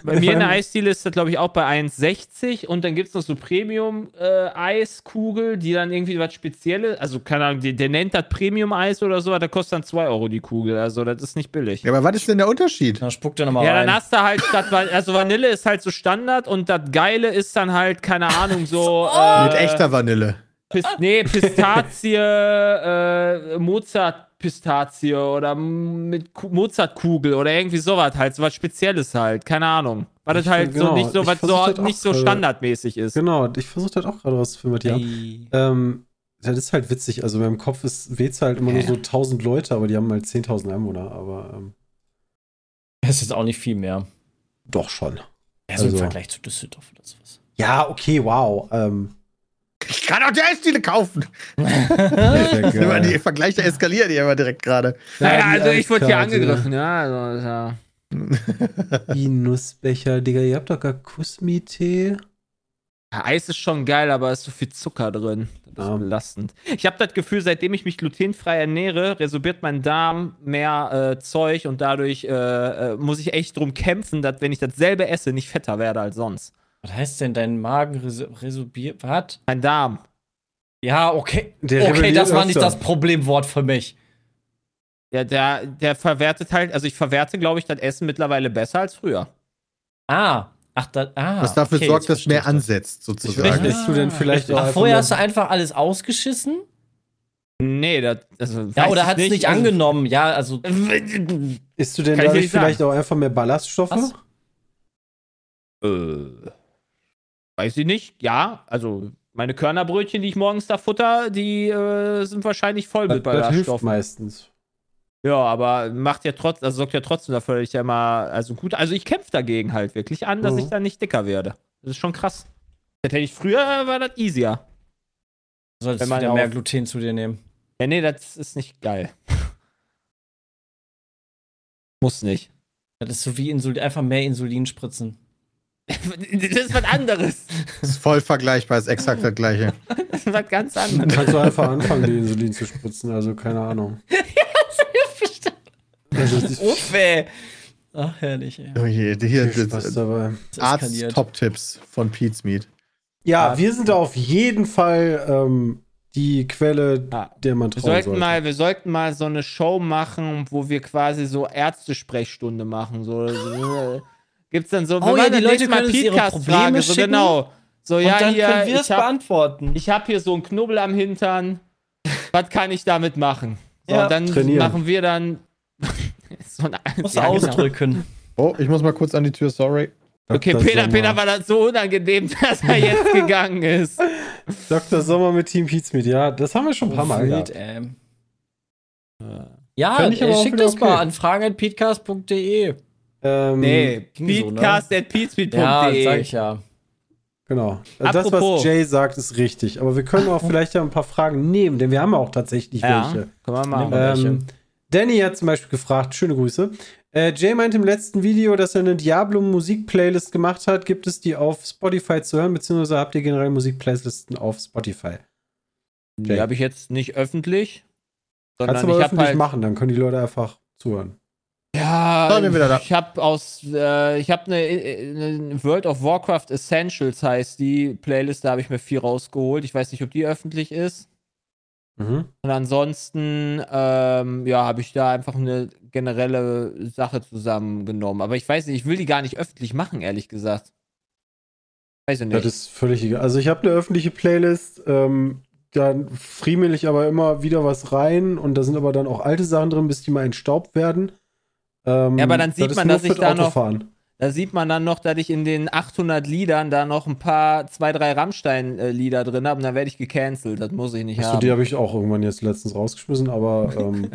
Bei mir in der Eisdiele ist das, glaube ich, auch bei 1,60 und dann gibt es noch so Premium-Eiskugel, die dann irgendwie was Spezielles, also keine Ahnung, der, der nennt das Premium-Eis oder so, da kostet dann 2 Euro die Kugel, also das ist nicht billig. Ja, aber was ist denn der Unterschied? Dann spuckt er nochmal Ja, rein. dann hast du halt statt, also Vanille ist halt so Standard und das Geile ist dann halt, keine Ahnung, so. äh, Mit echter Vanille. Pis nee, Pistazie, äh, Mozart-Pistazie oder mit Ku- Mozartkugel oder irgendwie sowas halt, so was Spezielles halt, keine Ahnung. Weil das halt so genau, nicht so, was so, auch nicht so standardmäßig ist. Genau, ich versuche das auch gerade was die haben. Ey. Ähm, das ist halt witzig. Also in meinem Kopf ist Wez halt immer nur so 1000 Leute, aber die haben halt 10.000 Einwohner. Aber ähm, Das ist jetzt auch nicht viel mehr. doch schon. Ja, so Also- im Vergleich zu Düsseldorf oder sowas. Ja, okay, wow. Ähm, Ich kann auch die Eisdiele kaufen. Immer die. Vergleiche eskalieren die immer direkt gerade. Naja, Ja, also ich wurde hier angegriffen, ja. Also, ja. Die Nussbecher, Digga, ihr habt doch gar Kusmi-Tee. Ja, Eis ist schon geil, aber es ist so viel Zucker drin. Das ist Ja. belastend. Ich habe das Gefühl, seitdem ich mich glutenfrei ernähre, resorbiert mein Darm mehr äh, Zeug und dadurch äh, äh, muss ich echt drum kämpfen, dass wenn ich dasselbe esse, nicht fetter werde als sonst. Was heißt denn dein Magen reso- resorbiert? Was? Mein Darm. Ja, okay. Der okay, das war nicht das Problemwort für mich. Ja, der, der verwertet halt, also ich verwerte, glaube ich, das Essen mittlerweile besser als früher. Ah. Ach, da, ah. Was dafür okay, sorgt, dass mehr das. ansetzt, Ich sozusagen. weiß, bist du denn vielleicht auch Ach, vorher hast du einfach alles ausgeschissen? Nee, das, also. Ja, oder hat es nicht also- angenommen? Ja, also. Isst du denn Kann ich dadurch nicht sagen. vielleicht auch einfach mehr Ballaststoffe? Was? Äh, weiß ich nicht. Ja, also meine Körnerbrötchen, die ich morgens da futter, die äh, sind wahrscheinlich voll mit Das, hilft Ballaststoffen. meistens. Ja, aber macht ja trotzdem, also sorgt ja trotzdem dafür, dass ich ja immer, also gut, also ich kämpfe dagegen halt wirklich an, dass Mhm. ich dann nicht dicker werde. Das ist schon krass. Das hätte ich früher, war das easier. Du solltest Wenn man mehr Gluten zu dir nehmen. Ja, nee, das ist nicht geil. Muss nicht. Das ist so wie Insulin, einfach mehr Insulin spritzen. Das ist was anderes. Das ist voll vergleichbar, ist exakt das gleiche. Das ist was ganz anderes. kannst du einfach anfangen, die Insulin zu spritzen. Also keine Ahnung. Also, das ist Uffe! Ach, herrlich, ey. Oh je, hier viel Spaß das dabei. Arzt-Top-Tipps von Pete's Meat. Ja, wir sind da auf jeden Fall ähm, die Quelle, Ja. der man Wir trauen sollten, sollte. mal, wir sollten mal so eine Show machen, wo wir quasi so Ärztesprechstunde machen. So, so, gibt's dann so, Oh wir ja, die Leute Mal können uns ihre Podcast-Frage, Probleme so schicken. genau. So, Und ja, dann hier, können wir es ich habe beantworten. hab hier so einen Knubbel am Hintern. was kann ich damit machen? So, Ja, und dann trainieren. machen wir dann so ein Muss Ja, genau. ausdrücken. Oh, ich muss mal kurz an die Tür, sorry. Okay, Dr. Peter, Sommer. Peter war das so unangenehm, dass er jetzt gegangen ist. Dr. Sommer mit Team Pizmeet, ja, das haben wir schon ein paar Mal gehabt. ey. Ja, äh, schickt wieder das mal okay. an fragen.peatcast.de. Ähm, Nee, ging so, ne? beatcast.peatspeed.de. Ja, sag ich ja. Genau. Also das, Apropos. was Jay sagt, ist richtig. Aber wir können auch vielleicht ja ein paar Fragen nehmen, denn wir haben auch tatsächlich Ja, welche. können wir wir. welche. Ähm, Danny hat zum Beispiel gefragt, schöne Grüße. Äh, Jay meinte im letzten Video, dass er eine Diablo-Musik-Playlist gemacht hat. Gibt es die auf Spotify zu hören, beziehungsweise habt ihr generell Musik-Playlisten auf Spotify? Die habe ich jetzt nicht öffentlich. Kannst du aber öffentlich halt. machen, dann können die Leute einfach zuhören. Ja, So, bin wieder da. ich habe aus, äh, ich habe eine, eine World of Warcraft Essentials heißt die Playlist, da habe ich mir viel rausgeholt. Ich weiß nicht, ob die öffentlich ist. Mhm. Und ansonsten, ähm, ja, habe ich da einfach eine generelle Sache zusammengenommen. Aber ich weiß nicht, ich will die gar nicht öffentlich machen, ehrlich gesagt. Weiß ich nicht. Das ist völlig egal. Also ich habe eine öffentliche Playlist, ähm, da friemel ich aber immer wieder was rein und da sind aber dann auch alte Sachen drin, bis die mal entstaubt werden. Ähm, Ja, aber dann sieht ist man, dass ich da noch- Autofahren. Da sieht man dann noch, dass ich in den 800 Liedern da noch ein paar, zwei, drei Rammstein-Lieder drin habe und dann werde ich gecancelt. Das muss ich nicht Achso, haben. die habe ich auch irgendwann jetzt letztens rausgeschmissen, aber ähm,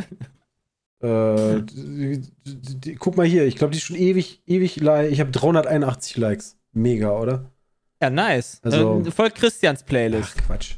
äh, die, die, die, guck mal hier, ich glaube, die ist schon ewig, ewig, ich habe 381 Likes. Mega, oder? ja, nice. Also- äh, folgt Christians Playlist. Ach, Quatsch.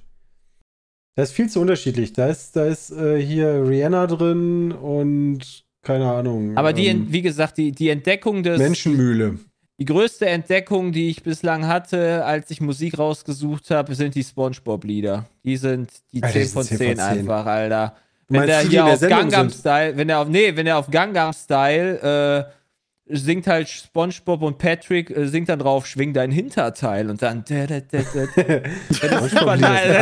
Das ist viel zu unterschiedlich. Da ist, da ist äh, hier Rihanna drin und keine Ahnung. Aber die, ähm, wie gesagt, die, die Entdeckung des. Menschenmühle. Die größte Entdeckung, die ich bislang hatte, als ich Musik rausgesucht habe, sind die Spongebob-Lieder. Die sind die Alter, 10 die von sind 10, 10 von 10. einfach, Alter. Du Wenn der hier der auf Sendung Gangnam sind? Style, wenn er auf, nee, wenn er auf Gangnam Style äh, singt halt Spongebob und Patrick äh, singt dann drauf, schwing dein Hinterteil und dann. Da, da, da,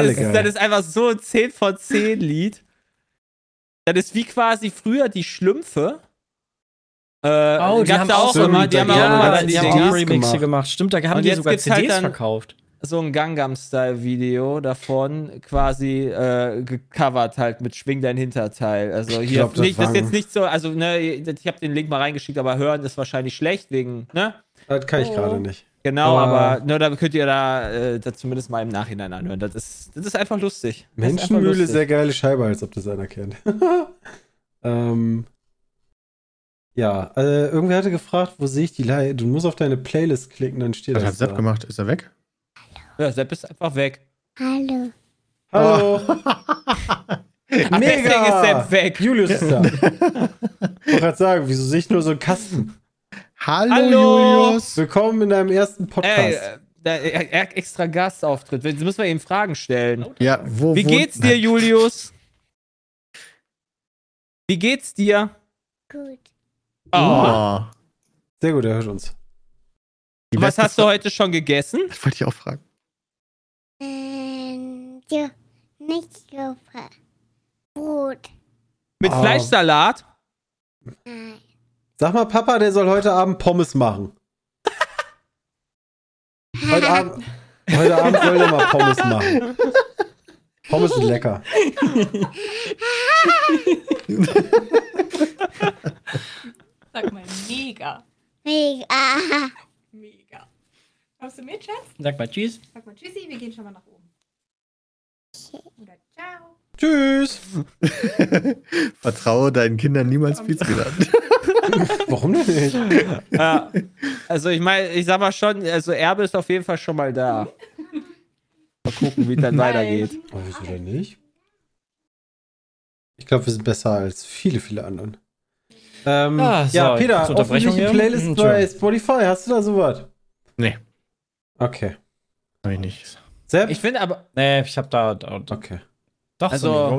ist, ist, das ist einfach so ein 10 von 10 Lied. Das ist wie quasi früher die Schlümpfe. Äh, Oh, die haben da auch so immer, die haben ja, auch immer die haben auch Remixe gemacht. gemacht. Stimmt, da haben Und die sogar halt CDs dann- verkauft. so ein Gangnam-Style-Video davon quasi äh, gecovert halt mit Schwing dein Hinterteil. Also hier, glaub, das nicht, das ist waren- jetzt nicht so, also ne, ich habe den Link mal reingeschickt, aber hören ist wahrscheinlich schlecht wegen, ne? Das kann ich gerade nicht. Genau, Aber- aber ne, da könnt ihr da, äh, da zumindest mal im Nachhinein anhören. Das ist, das ist einfach lustig. Das ist einfach Menschenmühle, lustig. sehr geile Scheibe, als ob das einer kennt. ähm, ja, äh, irgendwer hatte gefragt, wo sehe ich die Leihe? Du musst auf deine Playlist klicken, dann steht Was das hat Sepp da. gemacht? Ist er weg? Ja, Sepp ist einfach weg. Hallo. Hallo. Ach, deswegen ist Sepp weg. Julius ist da. ich wollte gerade sagen, wieso sehe ich nur so einen Kasten? Hallo, Hallo. Julius. Willkommen in deinem ersten Podcast. Ey, äh, da, hat extra Gastauftritt. Jetzt müssen wir ihm Fragen stellen. Ja, wo, Wie wo, geht's dir, Julius? Wie geht's dir? Gut. Oh. Oh. Sehr gut, er hört uns. Die Was hast du heute schon gegessen? Das wollte ich auch fragen. Ähm, ja, nicht so viel. Brot. Mit Ah. Fleischsalat? Nein. Sag mal, Papa, der soll heute Abend Pommes machen. Heute Abend, heute Abend soll der mal Pommes machen. Pommes sind lecker. Sag mal, mega. Mega. Mega. Kommst du mit, Schatz? Sag mal Tschüss. Sag mal Tschüssi, wir gehen schon mal nach oben. Oder ciao. Tschüss. Vertraue deinen Kindern niemals Pizza. Warum denn nicht? Ja. Also ich meine, ich sag mal schon, also Erbe ist auf jeden Fall schon mal da. Mal gucken, wie es dann weitergeht. Oh, wieso denn nicht? Ich glaube, wir sind besser als viele, viele anderen. Ähm, Ah, so, ja, Peter, öffentliche hier. Playlist Hm, bei. Spotify. Hast du da sowas? Nee. Okay. Kann ich nicht. Sepp? Ich finde aber, Nee, ich hab da, da okay. doch Also, so eine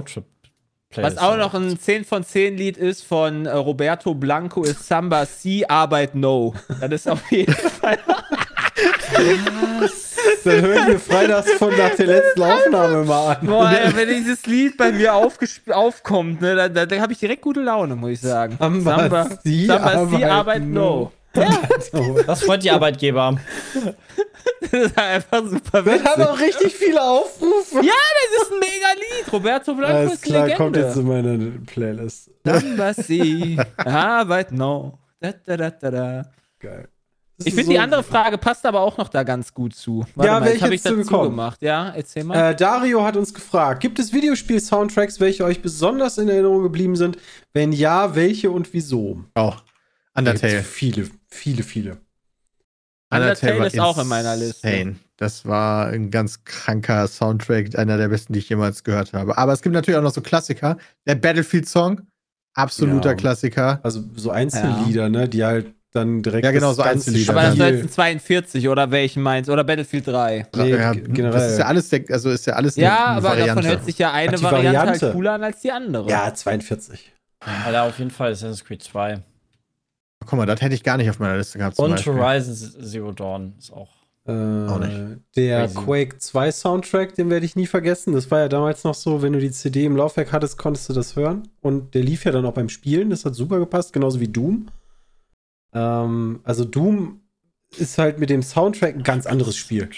Roadtrip. was auch noch ein 10 von 10 Lied ist von äh, Roberto Blanco ist Samba Si Arbeit No. Das ist auf jeden Fall. Dann höre ich mir freitags von nach der letzten Aufnahme mal an. Boah, ey, wenn dieses Lied bei mir aufkommt, ne, dann, dann, dann habe ich direkt gute Laune, muss ich sagen. Samba Samba Arbeit Arbeit No. No. Das freut die Arbeitgeber. das ist einfach super Das hat witzig. auch richtig viele Aufrufe. Ja, das ist ein mega Lied. Roberto Blanco Alles ist klar, Legende. kommt jetzt in meine Playlist. Dambassi, Arbeit no. Da, da, da, da, da. Geil. Ich finde, die andere Frage passt aber auch noch da ganz gut zu. Warte Ja, wäre jetzt ich dazu zugekommen. gemacht. Ja, erzähl mal. Äh, Dario hat uns gefragt, gibt es Videospiel-Soundtracks, welche euch besonders in Erinnerung geblieben sind? Wenn ja, welche und wieso? Auch. Da Undertale. gibt's Viele, viele, viele. Undertale war ist auch in meiner Liste. Das war ein ganz kranker Soundtrack, einer der besten, die ich jemals gehört habe. Aber es gibt natürlich auch noch so Klassiker. Der Battlefield-Song, absoluter Ja. Klassiker. Also so Einzellieder, ne, die halt dann direkt Ja, genau, so Einzellieder. aber das war jetzt ein 42 oder welchen meinst Oder Battlefield 3. Nee, ja, generell. Das ist ja alles, der, also ist ja alles Ja, eine aber Variante. davon hört sich ja eine Variante, Variante. halt cooler an als die andere. ja, 42. Alter, auf jeden Fall Assassin's Creed 2. Guck mal, das hätte ich gar nicht auf meiner Liste gehabt. Und Beispiel. Horizon Zero Dawn ist auch. Äh, nicht. Der Crazy. Quake 2 Soundtrack, den werde ich nie vergessen. Das war ja damals noch so, wenn du die CD im Laufwerk hattest, konntest du das hören. Und der lief ja dann auch beim Spielen. Das hat super gepasst, genauso wie Doom. Ähm, also Doom ist halt mit dem Soundtrack ein ganz anderes Spiel.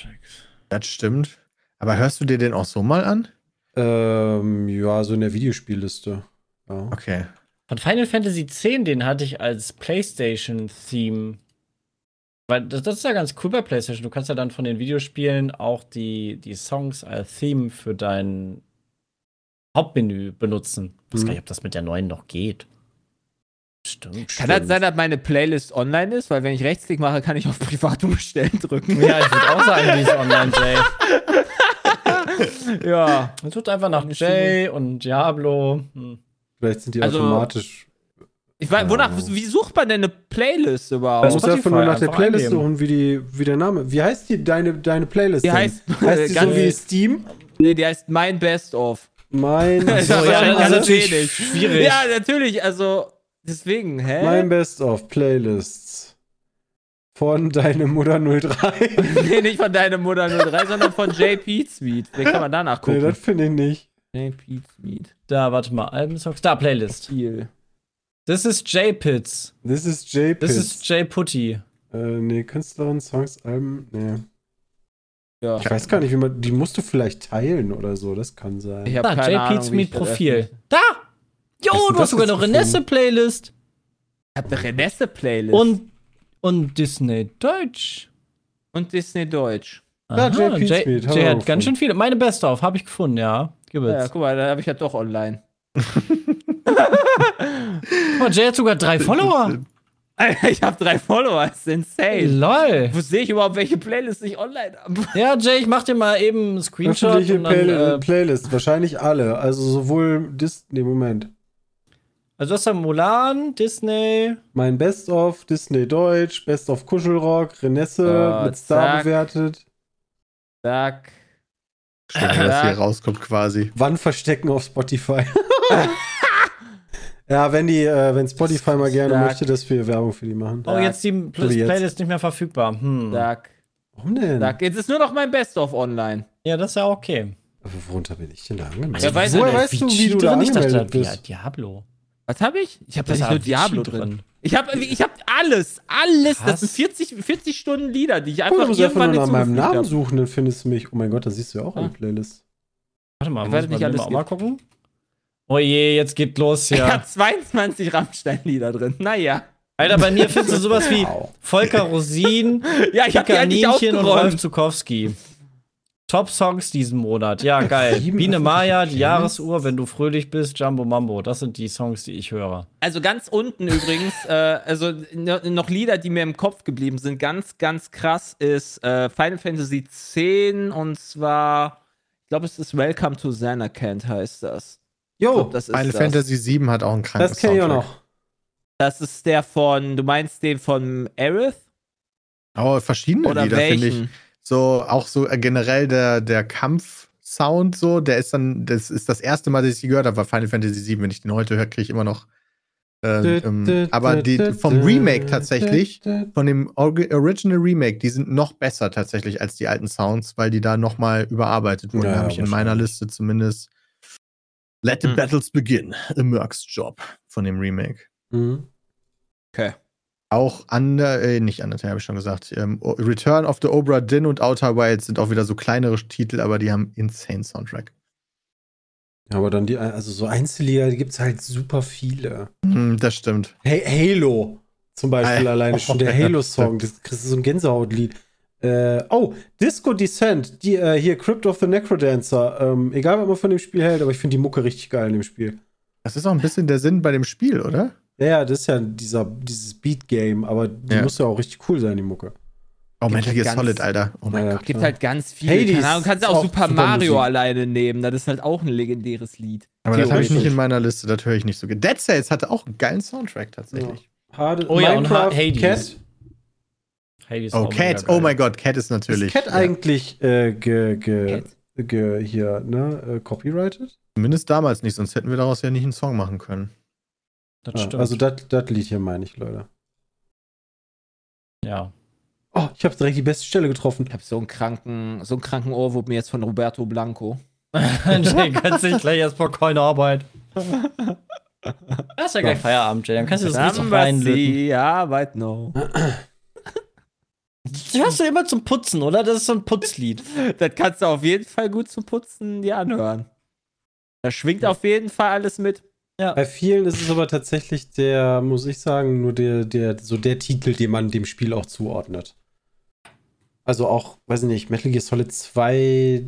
Das stimmt. Aber hörst du dir den auch so mal an? Ähm, ja, so in der Videospielliste. Ja. Okay. Von Final Fantasy X, den hatte ich als PlayStation-Theme. Weil das, das ist ja ganz cool bei PlayStation. Du kannst ja dann von den Videospielen auch die, die Songs als Theme für dein Hauptmenü benutzen. Ich weiß Mhm. gar nicht, ob das mit der neuen noch geht. Stimmt. Kann das sein, dass meine Playlist online ist? Weil wenn ich Rechtsklick mache, kann ich auf Privat umstellen drücken. Ja, ich würde auch sagen, die ist online, Jay. ja. Man tut einfach nach Jay und Diablo. Hm. Vielleicht sind die Also- automatisch. Ich weiß, wonach, wie sucht man denn eine Playlist überhaupt? Du musst einfach nur nach der Playlist suchen, wie, die, wie der Name. Wie heißt die, deine, deine Playlist? Die denn? heißt, heißt die ganz- so wie Steam? Nee, die heißt Mein Best of. Mein, Das ist ja, wahrscheinlich das ist natürlich schwierig. Ja, natürlich, also deswegen, hä? mein Best of Playlists. Von deine Mutter 03. nee, nicht von deiner Mutter 03, sondern von JP Sweet. Wen kann man danach nee, gucken? das finde ich nicht. JP Sweet. Da, warte mal, Albensongs. Da, Playlist. Viel. Das ist J-Pits. Das ist J. Das ist J-Putty. Äh, nee, Künstlerin, Songs, Alben, nee. Ja. Ich weiß gar nicht, wie man. Die musst du vielleicht teilen oder so, das kann sein. Ich hab Da, keine JP Ahnung, wie Smith ich das Profil. Da! Jo, du hast sogar noch Renesse-Playlist. Ich hab eine Renesse-Playlist. Und, und Disney Deutsch. und Disney Deutsch. Ja, Aha, J.P. J, Smith, haben J wir hat ganz schön viele. Meine Best-of habe ich gefunden, ja. Gib Ja, guck mal, da habe ich ja doch online. Mal, Jay hat sogar drei Follower. Alter, ich habe drei Follower, das ist insane. Lol. Wo sehe ich überhaupt, welche Playlist ich online habe? Ja, Jay, ich mach dir mal eben einen Screenshot. Öffentliche Und dann, Play äh, Playlist, wahrscheinlich alle. Also sowohl Dis. Nee, Moment. also, du hast da Mulan, Disney. Mein Best of, Disney Deutsch, Best of Kuschelrock, Renesse So, mit Star zack. bewertet. Zack. Schön, dass das hier rauskommt quasi. Wann verstecken auf Spotify? ja, wenn die, äh, wenn Spotify mal gerne Zack. möchte, dass wir Werbung für die machen. Oh, jetzt die Pl jetzt. Playlist nicht mehr verfügbar. Hm. Zack. Warum denn? Zack. Jetzt ist nur noch mein Best of online. Ja, das ist ja okay. Aber worunter bin ich denn da angemeldet? Ja, weiß Woher weißt du, wie du da drin? Ich dachte, angemeldet ja, bist? Diablo. Was habe ich? Ich habe da Das nicht nur Diablo drin. Ich habe ich hab alles, alles. Krass. Das sind 40, 40 Stunden Lieder, die ich Oh, einfach einfach irgendwann nur nach meinem Namen hab. suchen, dann findest du mich. Oh mein Gott, da siehst du ja auch eine Ah. Playlist. Warte mal, Ich muss nicht alles auch mal gucken? Oh je, jetzt geht los Ich hier. habe 22 Rammstein-Lieder drin. Naja. Alter, bei mir findest du sowas wie. Volker Rosin, Ja, ich Kaninchen und Rolf. Zukowski. Top-Songs diesen Monat. Ja, geil. Sieben Biene Maya, die Jahresuhr, wenn du fröhlich bist, Jumbo Mambo. Das sind die Songs, die ich höre. Also ganz unten übrigens, äh, also no- noch Lieder, die mir im Kopf geblieben sind, ganz, ganz krass ist äh, Final Fantasy X und zwar, ich glaube, es ist Welcome to Xanarkand heißt das. Jo, glaub, das ist Final das. Fantasy VII hat auch einen kranken das kenne ich auch noch. Das ist der von, du meinst den von Aerith? Oh, verschiedene Oder Lieder, finde ich. So, auch so äh, generell der, der Kampf-Sound, so, der ist dann, das ist das erste Mal, dass ich die gehört habe, war Final Fantasy VII. Wenn ich den heute höre, kriege ich immer noch. Äh, ähm, aber die vom Remake tatsächlich, von dem Original Remake, die sind noch besser tatsächlich als die alten Sounds, weil die da nochmal überarbeitet wurden. Ja, Da habe ich in meiner. Liste zumindest Let the Hm. Battles Begin, The Mercs Job von dem Remake. Mhm. Okay. Auch Under, äh, nicht Undertale, habe ich schon gesagt. Ähm, Return of the Obra Dinn und Outer Wilds sind auch wieder so kleinere Titel, aber die haben insane Soundtrack. Ja, aber dann die, also so Einzellieder, die gibt es halt super viele. Hm, das stimmt. Hey, Halo zum Beispiel Ah, alleine schon. Der oh, Halo-Song, das kriegst du so ein Gänsehautlied. Äh, oh, Disco Descent, die, äh, hier Crypt of the Necrodancer. Ähm, egal, was man von dem Spiel hält, aber ich finde die Mucke richtig geil in dem Spiel. Das ist auch ein bisschen der Sinn bei dem Spiel, oder? Ja, ja, das ist ja dieser, dieses Beat-Game, aber die Ja. muss ja auch richtig cool sein, die Mucke. Oh, Metal halt Gear ganz- Solid, Alter. Oh mein Ja, Gott. ja, Gibt halt ganz viel. Hades Keine Ahnung, du kannst ist auch auch Super super Mario Musik. alleine nehmen. Das ist halt auch ein legendäres Lied. Aber das habe ich nicht in meiner Liste, das höre ich nicht so. Dead Cells hatte auch einen geilen Soundtrack tatsächlich. Hade, Oh ja, und Minecraft, Ha- Hades. Cat. Hades ist Oh, Cat. Oh mein Gott, Cat ist Ist natürlich. Cat ja. eigentlich äh, ge, ge, Cat? ge, hier, ne, äh, copyrighted? Zumindest damals nicht, sonst hätten wir daraus ja nicht einen Song machen können. Das Ah, stimmt. also das Lied hier meine ich, Leute. ja. Oh, ich habe direkt die beste Stelle getroffen. Ich habe so einen kranken, so einen kranken Ohrwurm jetzt von Roberto Blanco. Jay, kannst dich gleich erstmal keine Arbeit. Das ist ja gleich Feierabend, Jay. Dann kannst du das richtig reinlöten. die Arbeit noch. Das hörst du immer zum Putzen, oder? Das ist so ein Putzlied. Das kannst du auf jeden Fall gut zum Putzen dir anhören. Da schwingt auf jeden Fall alles mit. Bei vielen ist es aber tatsächlich der, muss ich sagen, nur der, der, so der Titel, den man dem Spiel auch zuordnet. Also auch, weiß ich nicht, Metal Gear Solid 2,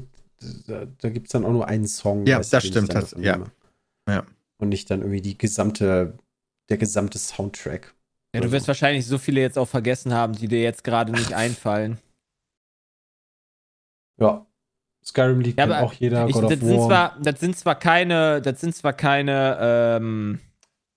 da, da gibt es dann auch nur einen Song. Ja, du, das ich stimmt, das- ja. Ja. Und nicht dann irgendwie die gesamte, der gesamte Soundtrack. Ja, du wirst wahrscheinlich so viele jetzt auch vergessen haben, die dir jetzt gerade nicht einfallen. Ja. Skyrim liegt Ja, auch jeder, Ich, God das, of sind War. zwar, das sind zwar keine, das sind zwar keine ähm,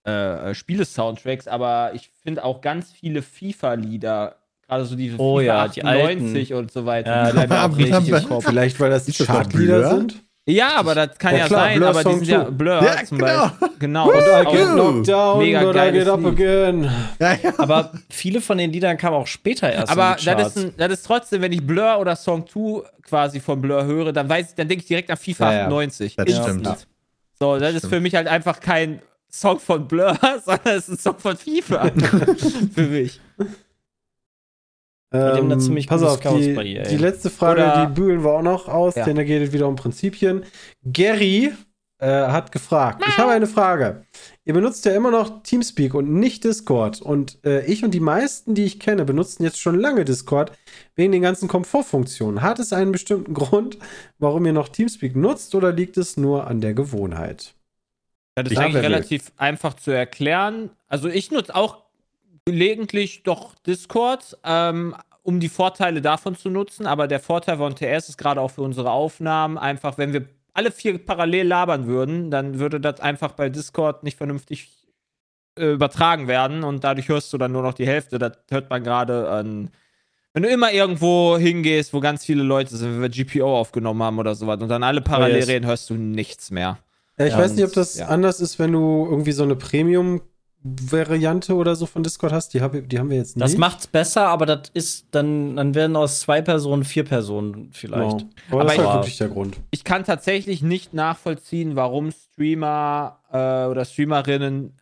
äh, Spiele-Soundtracks, aber ich finde auch ganz viele FIFA-Lieder, gerade so diese Oh FIFA ja, die 98 und so weiter, Ja, die bleiben auch die richtig im Kopf. Vielleicht, weil das doch Chartlieder sind. Ja, aber das kann Ja, ja, klar, sein, Blur aber die Song sind ja 2. Blur Ja, zum genau. Beispiel. Genau. Und I Auch- get knocked down, mega but I get up again. Ja, ja. Aber viele von den Liedern kamen auch später erst Aber in die Charts. das ist, ein, das ist trotzdem, wenn ich Blur oder Song 2 quasi von Blur höre, dann weiß ich, dann denke ich direkt an FIFA Ja, ja. 98. Das stimmt. So, das ist Stimmt. für mich halt einfach kein Song von Blur, sondern es ist ein Song von FIFA. für mich. Ähm, ziemlich pass auf, die, bei EA. die letzte Frage, Oder- die bügeln wir auch noch aus, Ja. denn da geht es wieder um Prinzipien. Gary äh, hat gefragt, ich habe eine Frage. Ihr benutzt ja immer noch Teamspeak und nicht Discord. Und äh, ich und die meisten, die ich kenne, benutzen jetzt schon lange Discord wegen den ganzen Komfortfunktionen. Hat es einen bestimmten Grund, warum ihr noch Teamspeak nutzt oder liegt es nur an der Gewohnheit? Das ist eigentlich relativ einfach zu erklären. Also ich nutze auch gelegentlich doch Discord, ähm, um die Vorteile davon zu nutzen. Aber der Vorteil von TS ist gerade auch für unsere Aufnahmen einfach, wenn wir alle vier parallel labern würden, dann würde das einfach bei Discord nicht vernünftig äh, übertragen werden und dadurch hörst du dann nur noch die Hälfte. Das hört man gerade an. Wenn du immer irgendwo hingehst, wo ganz viele Leute sind, wenn wir GPO aufgenommen haben oder sowas und dann alle parallel yes. reden, hörst du nichts mehr. Ja, ich Ja, weiß nicht, ob und- das ja. anders ist, wenn du irgendwie so eine Premium-Variante oder so von Discord hast. Die, hab, die haben wir jetzt nicht. Das macht's besser, aber das ist dann, dann werden aus zwei Personen vier Personen vielleicht. Genau. Aber, Aber das ist ich- halt wirklich der Grund. ich kann tatsächlich nicht nachvollziehen, warum Streamer äh, oder Streamerinnen,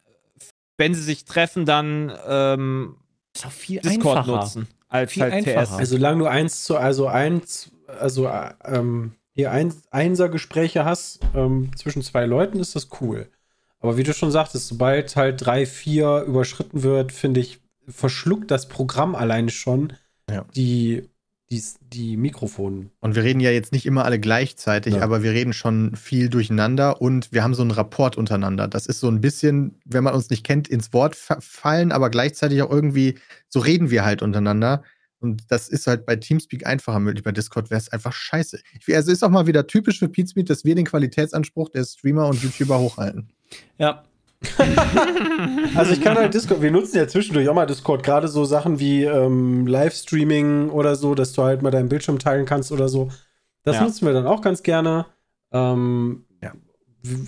wenn sie sich treffen, dann ähm, Discord einfacher. nutzen als Viel halt einfacher. TS. Also solange du eins zu, also eins, also äh, ähm, hier ein, Einser-Gespräche hast ähm, zwischen zwei Leuten, ist das cool. Aber wie du schon sagtest, sobald halt drei, vier überschritten wird, finde ich, verschluckt das Programm alleine schon Ja. die, die, die Mikrofone. Und wir reden ja jetzt nicht immer alle gleichzeitig, Ja. aber wir reden schon viel durcheinander und wir haben so einen Rapport untereinander. Das ist so ein bisschen, wenn man uns nicht kennt, ins Wort fa- fallen, aber gleichzeitig auch irgendwie, so reden wir halt untereinander. Und das ist halt bei Teamspeak einfacher möglich. Bei Discord wäre es einfach scheiße. Also ist auch mal wieder typisch für Pizmeet, dass wir den Qualitätsanspruch der Streamer und YouTuber hochhalten. Ja. Also ich kann halt Discord, wir nutzen ja zwischendurch auch mal Discord, gerade so Sachen wie ähm, Livestreaming oder so, dass du halt mal deinen Bildschirm teilen kannst oder so. Das Ja. nutzen wir dann auch ganz gerne. Ähm, Ja.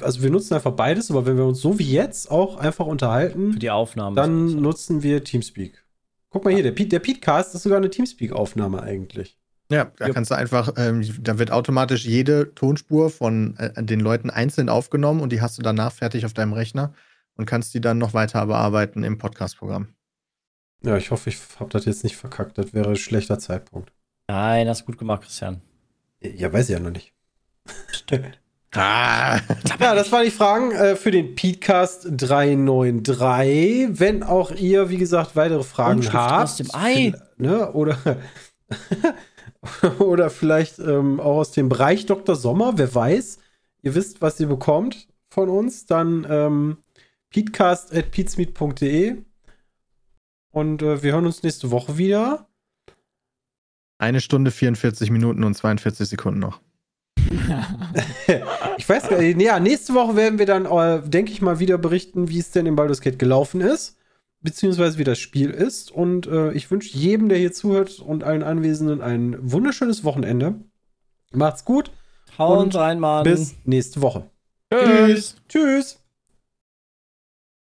Also wir nutzen einfach beides, aber wenn wir uns so wie jetzt auch einfach unterhalten, Für die Aufnahmen. dann nutzen wir Teamspeak. Guck mal hier, der, Pete, der Petecast ist sogar eine Teamspeak-Aufnahme eigentlich. Ja, da kannst du einfach, ähm, da wird automatisch jede Tonspur von äh, den Leuten einzeln aufgenommen und die hast du danach fertig auf deinem Rechner und kannst die dann noch weiter bearbeiten im Podcast-Programm. Ja, ich hoffe, ich habe das jetzt nicht verkackt. Das wäre ein schlechter Zeitpunkt. Nein, hast gut gemacht, Christian. Ja, weiß ich ja noch nicht. Ah, Ja, das waren die Fragen äh, für den Podcast 393. Wenn auch ihr, wie gesagt, weitere Fragen Unschrift habt. aus dem Ei. Ne, oder, oder vielleicht ähm, auch aus dem Bereich Dr. Sommer, wer weiß. Ihr wisst, was ihr bekommt von uns. Dann ähm, peatcast.peatsmeet.de und äh, wir hören uns nächste Woche wieder. eine Stunde 44 Minuten und 42 Sekunden noch. Ich weiß gar nicht. Ja, nächste Woche werden wir dann, äh, denke ich mal, wieder berichten, wie es denn in Baldur's Gate gelaufen ist. Beziehungsweise wie das Spiel ist. Und äh, ich wünsche jedem, der hier zuhört und allen Anwesenden ein wunderschönes Wochenende. Macht's gut. Hauen rein, Mann. Bis nächste Woche. Tschüss. Tschüss.